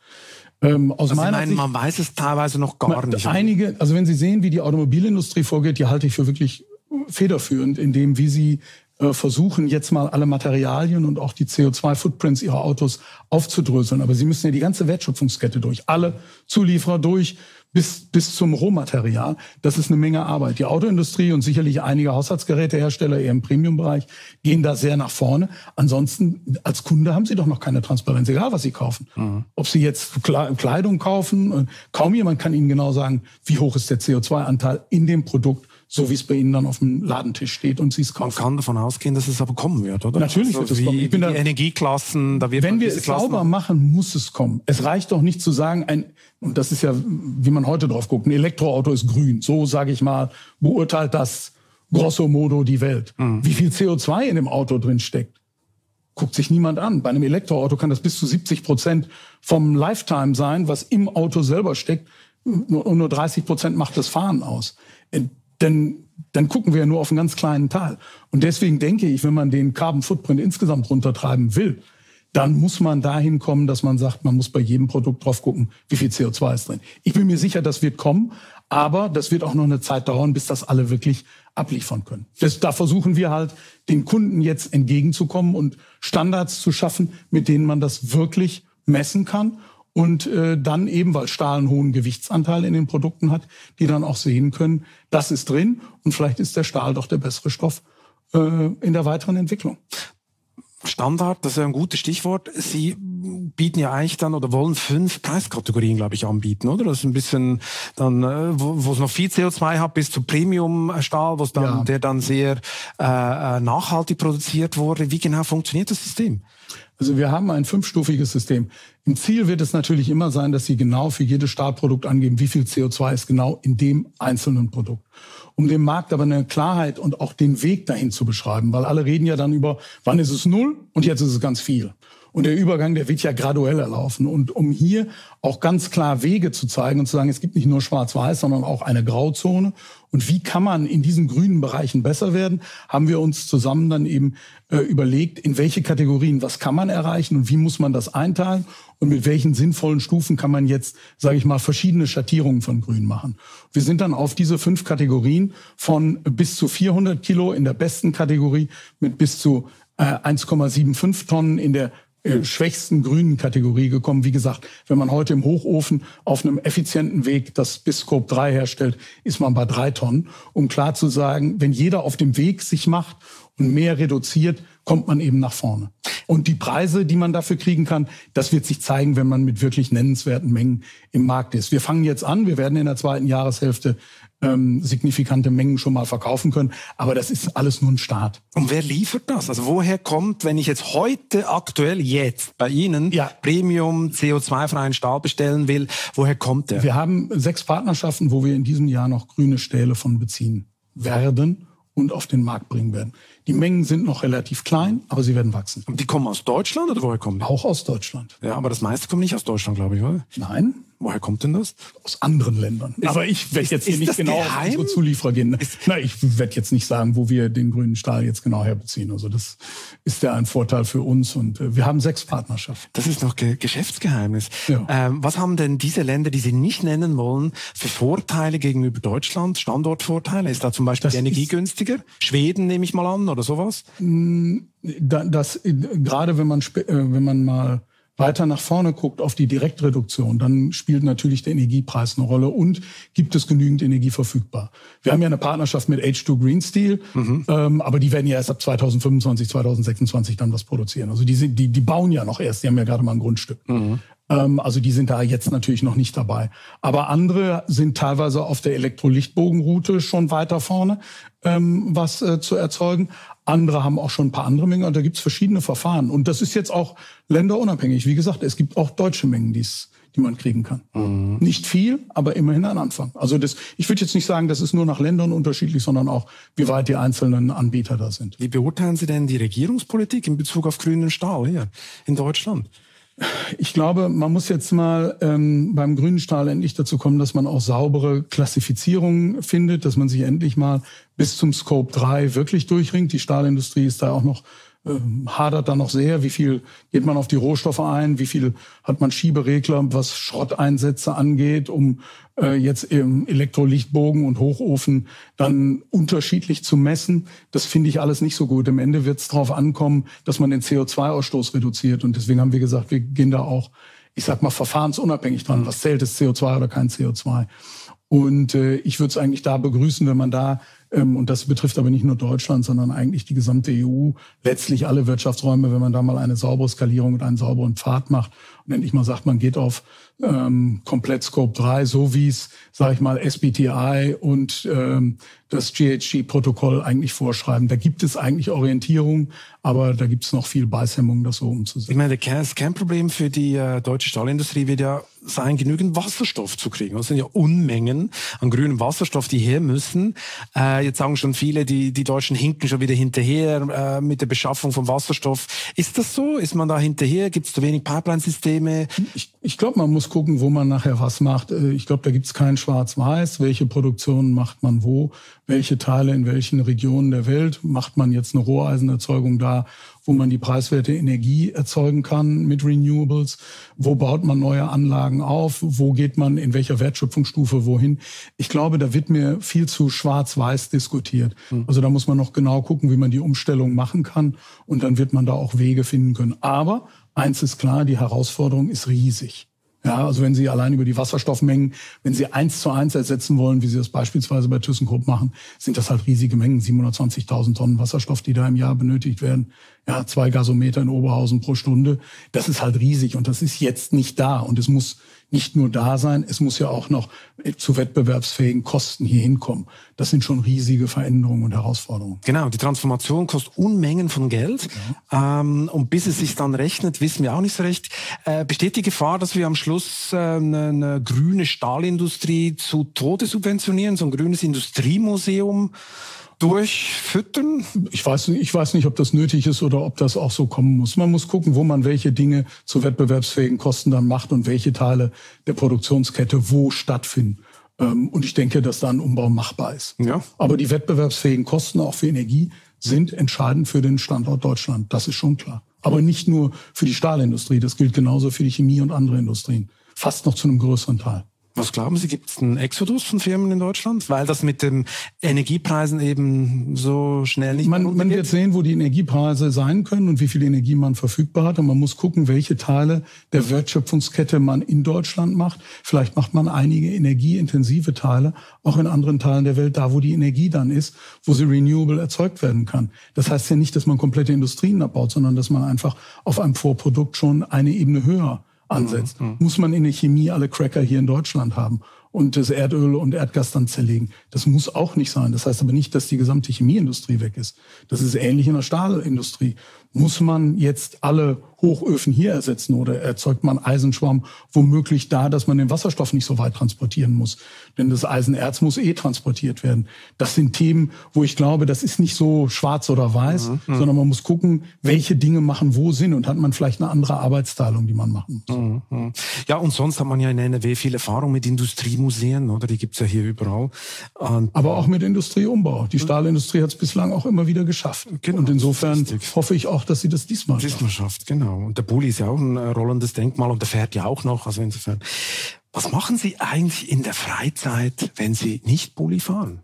Ähm, aus also meiner meinen, Sicht, man weiß es teilweise noch gar nicht. Einige, also wenn Sie sehen, wie die Automobilindustrie vorgeht, die halte ich für wirklich federführend, in dem, wie sie äh, versuchen jetzt mal alle Materialien und auch die CO2-Footprints ihrer Autos aufzudröseln. Aber sie müssen ja die ganze Wertschöpfungskette durch, alle Zulieferer durch, bis, bis zum Rohmaterial. Das ist eine Menge Arbeit. Die Autoindustrie und sicherlich einige Haushaltsgerätehersteller eher im Premium-Bereich gehen da sehr nach vorne. Ansonsten, als Kunde haben sie doch noch keine Transparenz, egal was sie kaufen. Mhm. Ob sie jetzt Kleidung kaufen, kaum jemand kann ihnen genau sagen, wie hoch ist der CO2-Anteil in dem Produkt so wie es bei Ihnen dann auf dem Ladentisch steht und Sie es kaufen. Man kann davon ausgehen, dass es aber kommen wird, oder? Natürlich also wird es kommen. Ich bin da, Energieklassen, da wird Wenn wir es sauber machen, muss es kommen. Es reicht doch nicht zu sagen, ein, und das ist ja, wie man heute drauf guckt, ein Elektroauto ist grün. So, sage ich mal, beurteilt das grosso modo die Welt. Mhm. Wie viel CO2 in dem Auto drin steckt, guckt sich niemand an. Bei einem Elektroauto kann das bis zu 70 Prozent vom Lifetime sein, was im Auto selber steckt. Und nur 30 Prozent macht das Fahren aus dann, dann gucken wir ja nur auf einen ganz kleinen Teil. Und deswegen denke ich, wenn man den Carbon Footprint insgesamt runtertreiben will, dann muss man dahin kommen, dass man sagt, man muss bei jedem Produkt drauf gucken, wie viel CO2 ist drin. Ich bin mir sicher, das wird kommen, aber das wird auch noch eine Zeit dauern, bis das alle wirklich abliefern können. Das, da versuchen wir halt, den Kunden jetzt entgegenzukommen und Standards zu schaffen, mit denen man das wirklich messen kann und äh, dann eben, weil Stahl einen hohen Gewichtsanteil in den Produkten hat, die dann auch sehen können, das ist drin und vielleicht ist der Stahl doch der bessere Stoff äh, in der weiteren Entwicklung. Standard, das ist ein gutes Stichwort. Sie bieten ja eigentlich dann oder wollen fünf Preiskategorien, glaube ich, anbieten, oder? Das ist ein bisschen dann, äh, wo es noch viel CO2 hat, bis zu Premium-Stahl, dann, ja. der dann sehr äh, äh, nachhaltig produziert wurde. Wie genau funktioniert das System? Also wir haben ein fünfstufiges System. Im Ziel wird es natürlich immer sein, dass Sie genau für jedes Startprodukt angeben, wie viel CO2 ist genau in dem einzelnen Produkt. Um dem Markt aber eine Klarheit und auch den Weg dahin zu beschreiben, weil alle reden ja dann über, wann ist es null und jetzt ist es ganz viel. Und der Übergang, der wird ja graduell erlaufen. Und um hier auch ganz klar Wege zu zeigen und zu sagen, es gibt nicht nur Schwarz-Weiß, sondern auch eine Grauzone. Und wie kann man in diesen grünen Bereichen besser werden, haben wir uns zusammen dann eben äh, überlegt, in welche Kategorien, was kann man erreichen und wie muss man das einteilen und mit welchen sinnvollen Stufen kann man jetzt, sage ich mal, verschiedene Schattierungen von Grün machen. Wir sind dann auf diese fünf Kategorien von bis zu 400 Kilo in der besten Kategorie mit bis zu äh, 1,75 Tonnen in der äh, schwächsten grünen Kategorie gekommen. Wie gesagt, wenn man heute im Hochofen auf einem effizienten Weg das bis Scope 3 herstellt, ist man bei drei Tonnen. Um klar zu sagen, wenn jeder auf dem Weg sich macht und mehr reduziert, kommt man eben nach vorne. Und die Preise, die man dafür kriegen kann, das wird sich zeigen, wenn man mit wirklich nennenswerten Mengen im Markt ist. Wir fangen jetzt an, wir werden in der zweiten Jahreshälfte ähm, signifikante Mengen schon mal verkaufen können. Aber das ist alles nur ein Start. Und wer liefert das? Also woher kommt, wenn ich jetzt heute aktuell jetzt bei Ihnen ja. Premium CO2-freien Stahl bestellen will, woher kommt der? Wir haben sechs Partnerschaften, wo wir in diesem Jahr noch grüne Stähle von beziehen werden und auf den Markt bringen werden. Die Mengen sind noch relativ klein, aber sie werden wachsen. Und die kommen aus Deutschland oder woher kommen die? Auch aus Deutschland. Ja, aber das meiste kommt nicht aus Deutschland, glaube ich, oder? Nein, Woher kommt denn das? Aus anderen Ländern. Ist, Aber ich werde jetzt hier nicht genau geheim? auf unsere Zulieferer gehen. Ist, Na, ich werde jetzt nicht sagen, wo wir den grünen Stahl jetzt genau herbeziehen. Also das ist ja ein Vorteil für uns und äh, wir haben sechs Partnerschaften. Das ist noch Ge Geschäftsgeheimnis. Ja. Ähm, was haben denn diese Länder, die Sie nicht nennen wollen, für Vorteile gegenüber Deutschland? Standortvorteile? Ist da zum Beispiel das die Energie günstiger? Schweden nehme ich mal an oder sowas? Das, das gerade wenn man äh, wenn man mal weiter nach vorne guckt auf die Direktreduktion, dann spielt natürlich der Energiepreis eine Rolle und gibt es genügend Energie verfügbar. Wir haben ja eine Partnerschaft mit H2 Green Steel, mhm. ähm, aber die werden ja erst ab 2025, 2026 dann was produzieren. Also die, sind, die, die bauen ja noch erst, die haben ja gerade mal ein Grundstück. Mhm. Ähm, also die sind da jetzt natürlich noch nicht dabei. Aber andere sind teilweise auf der Elektrolichtbogenroute schon weiter vorne, ähm, was äh, zu erzeugen. Andere haben auch schon ein paar andere Mengen. Und da gibt's verschiedene Verfahren. Und das ist jetzt auch länderunabhängig. Wie gesagt, es gibt auch deutsche Mengen, die's, die man kriegen kann. Mhm. Nicht viel, aber immerhin ein Anfang. Also das, ich würde jetzt nicht sagen, das ist nur nach Ländern unterschiedlich, sondern auch, wie weit die einzelnen Anbieter da sind. Wie beurteilen Sie denn die Regierungspolitik in Bezug auf grünen Stahl hier in Deutschland? Ich glaube, man muss jetzt mal ähm, beim grünen Stahl endlich dazu kommen, dass man auch saubere Klassifizierungen findet, dass man sich endlich mal bis zum Scope 3 wirklich durchringt. Die Stahlindustrie ist da auch noch hadert da noch sehr. Wie viel geht man auf die Rohstoffe ein? Wie viel hat man Schieberegler, was Schrotteinsätze angeht, um äh, jetzt im Elektrolichtbogen und Hochofen dann unterschiedlich zu messen? Das finde ich alles nicht so gut. Am Ende wird es darauf ankommen, dass man den CO2-Ausstoß reduziert. Und deswegen haben wir gesagt, wir gehen da auch, ich sag mal, verfahrensunabhängig dran. Was zählt, ist CO2 oder kein CO2? Und äh, ich würde es eigentlich da begrüßen, wenn man da ähm, und das betrifft aber nicht nur Deutschland, sondern eigentlich die gesamte EU, letztlich alle Wirtschaftsräume, wenn man da mal eine saubere Skalierung und einen sauberen Pfad macht und endlich mal sagt, man geht auf ähm, komplett Scope 3, so wie es, sage ich mal, SBTI und ähm, das GHG-Protokoll eigentlich vorschreiben. Da gibt es eigentlich Orientierung, aber da gibt es noch viel Beißhemmung, das so umzusetzen. Ich meine, das Kernproblem für die äh, deutsche Stahlindustrie wird ja sein, genügend Wasserstoff zu kriegen. Das sind ja Unmengen an grünem Wasserstoff, die her müssen. Äh, jetzt sagen schon viele, die, die Deutschen hinken schon wieder hinterher äh, mit der Beschaffung von Wasserstoff. Ist das so? Ist man da hinterher? Gibt es zu wenig Pipeline-Systeme? Ich, ich glaube, man muss gucken, wo man nachher was macht. Äh, ich glaube, da gibt es kein Schwarz-Weiß. Welche Produktionen macht man wo? Welche Teile in welchen Regionen der Welt macht man jetzt eine Roheisenerzeugung da wo man die preiswerte Energie erzeugen kann mit Renewables. Wo baut man neue Anlagen auf? Wo geht man in welcher Wertschöpfungsstufe wohin? Ich glaube, da wird mir viel zu schwarz-weiß diskutiert. Hm. Also da muss man noch genau gucken, wie man die Umstellung machen kann. Und dann wird man da auch Wege finden können. Aber eins ist klar, die Herausforderung ist riesig. Ja, also wenn Sie allein über die Wasserstoffmengen, wenn Sie eins zu eins ersetzen wollen, wie Sie das beispielsweise bei ThyssenKrupp machen, sind das halt riesige Mengen, 720.000 Tonnen Wasserstoff, die da im Jahr benötigt werden. ja, zwei Gasometer in Oberhausen pro Stunde. Das ist halt riesig und das ist jetzt nicht da. Und es muss nicht nur da sein, es muss ja auch noch zu wettbewerbsfähigen Kosten hier hinkommen. Das sind schon riesige Veränderungen und Herausforderungen. Genau, die Transformation kostet Unmengen von Geld. Ja. Ähm, und bis es sich dann rechnet, wissen wir auch nicht so recht. Äh, besteht die Gefahr, dass wir am Schluss äh, eine, eine grüne Stahlindustrie zu Tode subventionieren, so ein grünes Industriemuseum? Durchfüttern? Ich weiß, nicht, ich weiß nicht, ob das nötig ist oder ob das auch so kommen muss. Man muss gucken, wo man welche Dinge zu wettbewerbsfähigen Kosten dann macht und welche Teile der Produktionskette wo stattfinden. Ähm, und ich denke, dass da ein Umbau machbar ist. Ja. Aber die wettbewerbsfähigen Kosten auch für Energie sind entscheidend für den Standort Deutschland. Das ist schon klar. Aber nicht nur für die Stahlindustrie. Das gilt genauso für die Chemie und andere Industrien. Fast noch zu einem größeren Teil. Was glauben Sie, gibt es einen Exodus von Firmen in Deutschland? Weil das mit den Energiepreisen eben so schnell nicht Man, man wird sehen, wo die Energiepreise sein können und wie viel Energie man verfügbar hat. Und man muss gucken, welche Teile der Wertschöpfungskette man in Deutschland macht. Vielleicht macht man einige energieintensive Teile auch in anderen Teilen der Welt, da wo die Energie dann ist, wo sie renewable erzeugt werden kann. Das heißt ja nicht, dass man komplette Industrien abbaut, sondern dass man einfach auf einem Vorprodukt schon eine Ebene höher ansetzt. Mhm. Muss man in der Chemie alle Cracker hier in Deutschland haben und das Erdöl und Erdgas dann zerlegen. Das muss auch nicht sein. Das heißt aber nicht, dass die gesamte Chemieindustrie weg ist. Das ist ähnlich in der Stahlindustrie. Muss man jetzt alle Hochöfen hier ersetzen oder erzeugt man Eisenschwamm womöglich da, dass man den Wasserstoff nicht so weit transportieren muss? Denn das Eisenerz muss eh transportiert werden. Das sind Themen, wo ich glaube, das ist nicht so schwarz oder weiß, mhm. sondern man muss gucken, welche Dinge machen wo Sinn und hat man vielleicht eine andere Arbeitsteilung, die man machen muss. Mhm. Ja, und sonst hat man ja in NRW viel Erfahrung mit Industriemuseen, oder? Die gibt's ja hier überall. Und, Aber auch mit Industrieumbau. Die Stahlindustrie hat es bislang auch immer wieder geschafft. Genau, und insofern hoffe ich auch, dass sie das diesmal schafft. Diesmal schafft, genau. Und der Bulli ist ja auch ein äh, rollendes Denkmal und der fährt ja auch noch. Also insofern. Was machen Sie eigentlich in der Freizeit, wenn Sie nicht Bulli fahren?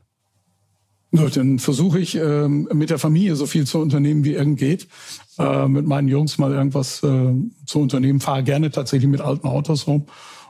Ja, dann versuche ich ähm, mit der Familie so viel zu unternehmen, wie irgend geht. Äh, mit meinen Jungs mal irgendwas äh, zu unternehmen. Fahre gerne tatsächlich mit alten Autos rum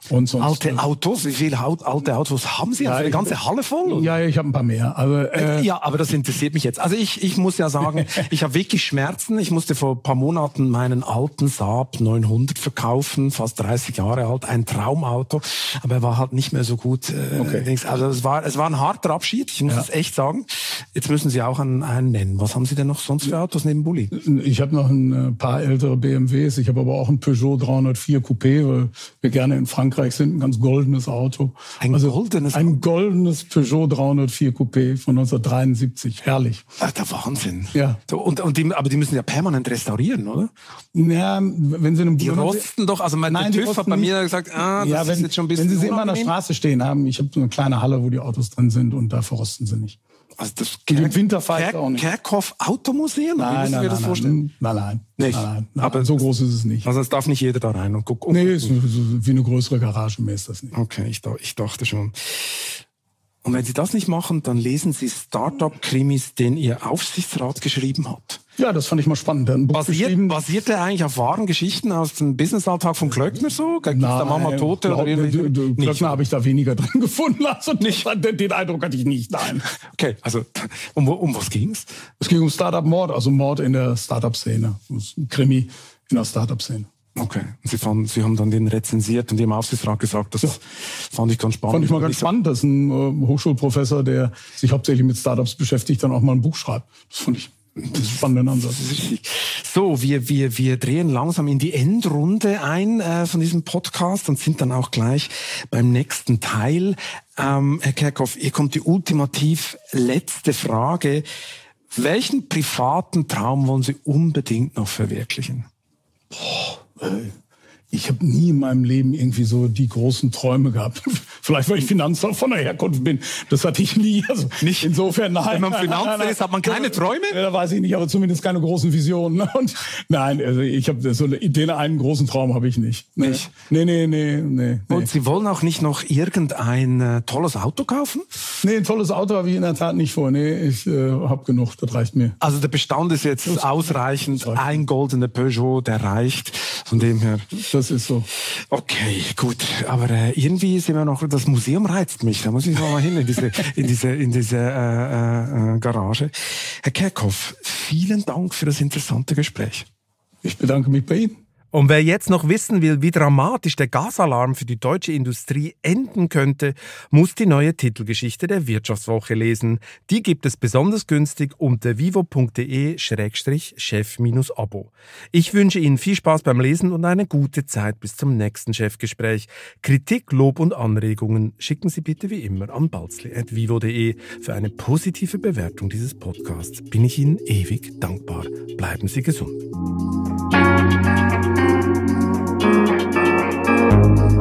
und sonst, alte äh, Autos? Wie viele alte Autos haben Sie? Ja, eine ganze Halle voll? Oder? Ja, ich habe ein paar mehr. Also, äh, ja, aber das interessiert mich jetzt. Also ich, ich muss ja sagen, ich habe wirklich Schmerzen. Ich musste vor ein paar Monaten meinen alten Saab 900 verkaufen, fast 30 Jahre alt, ein Traumauto, aber er war halt nicht mehr so gut. Äh, okay. Also es war, es war ein harter Abschied, ich muss ja. es echt sagen. Jetzt müssen Sie auch einen, einen nennen. Was haben Sie denn noch sonst für Autos neben Bulli? Ich habe noch ein äh, paar ältere BMWs. Ich habe aber auch ein Peugeot 304 Coupé, weil wir gerne in Frankreich Frankreich sind, ein ganz goldenes Auto. Ein also goldenes Ein goldenes Peugeot 304 Coupé von 1973. Herrlich. Ach, der Wahnsinn. Ja. Und, und die, aber die müssen ja permanent restaurieren, oder? Ja, wenn sie einem Die rosten doch, also mein Nein, TÜV hat bei mir gesagt, ah, das ja, wenn, ist jetzt schon ein bisschen Wenn sie sie immer an der Straße stehen haben, ich habe so eine kleine Halle, wo die Autos drin sind und da verrosten sie nicht. Also das Kerk Winterfeind auch nicht. Kerkhoff Automuseum? Nein, nein, nein, vorstellen? nein, nein, nicht. Nein, nein, Aber so groß ist es nicht. Also es darf nicht jeder da rein und gucken. Nee, ist wie eine größere Garage mehr ist das nicht. Okay, ich, ich dachte schon. Und wenn Sie das nicht machen, dann lesen Sie Startup-Krimis, den Ihr Aufsichtsrat geschrieben hat. Ja, das fand ich mal spannend. Ein Buch basiert, basiert der eigentlich auf wahren Geschichten aus dem Businessalltag von Klöckner so? Gibt da Mama Tote glaub, oder Klöckner habe ich da weniger drin gefunden. Also nicht. Den, den Eindruck hatte ich nicht, nein. Okay, also um, um was ging's? Es ging um Startup-Mord, also Mord in der Startup-Szene. Krimi in der Startup-Szene. Okay. Und Sie, fanden, Sie haben dann den rezensiert und Ihrem Aufsichtsrat gesagt, das ja. fand ich ganz spannend. Fand ich mal ganz spannend, dass ein äh, Hochschulprofessor, der sich hauptsächlich mit Startups beschäftigt, dann auch mal ein Buch schreibt. Das fand ich spannenden Ansatz. So, wir, wir, wir drehen langsam in die Endrunde ein äh, von diesem Podcast und sind dann auch gleich beim nächsten Teil. Ähm, Herr Kerkhoff, hier kommt die ultimativ letzte Frage. Welchen privaten Traum wollen Sie unbedingt noch verwirklichen? Boah. Äh, ich habe nie in meinem Leben irgendwie so die großen Träume gehabt. Vielleicht, weil ich Finanzer von der Herkunft bin. Das hatte ich nie. Also nicht. Insofern, nein. Wenn man Finanzer ist, hat man keine Träume? Ja, da weiß ich nicht, aber zumindest keine großen Visionen. Und nein, also ich habe so den einen großen Traum habe ich nicht. Nee. Nicht? Nee, nee, nee, nee, nee. Und Sie wollen auch nicht noch irgendein äh, tolles Auto kaufen? Nee, ein tolles Auto habe ich in der Tat nicht vor. Nee, ich äh, habe genug, das reicht mir. Also der Bestand ist jetzt das ausreichend. Ein goldener Peugeot, der reicht. Von dem her. Das das ist so. Okay, gut. Aber äh, irgendwie sind wir noch, das Museum reizt mich. Da muss ich noch mal hin in diese, in diese, in diese äh, äh, Garage. Herr Kerkhoff, vielen Dank für das interessante Gespräch. Ich bedanke mich bei Ihnen. Und wer jetzt noch wissen will, wie dramatisch der Gasalarm für die deutsche Industrie enden könnte, muss die neue Titelgeschichte der Wirtschaftswoche lesen. Die gibt es besonders günstig unter vivo.de-chef-abo. Ich wünsche Ihnen viel Spaß beim Lesen und eine gute Zeit bis zum nächsten Chefgespräch. Kritik, Lob und Anregungen schicken Sie bitte wie immer an balzli.vivo.de. Für eine positive Bewertung dieses Podcasts bin ich Ihnen ewig dankbar. Bleiben Sie gesund.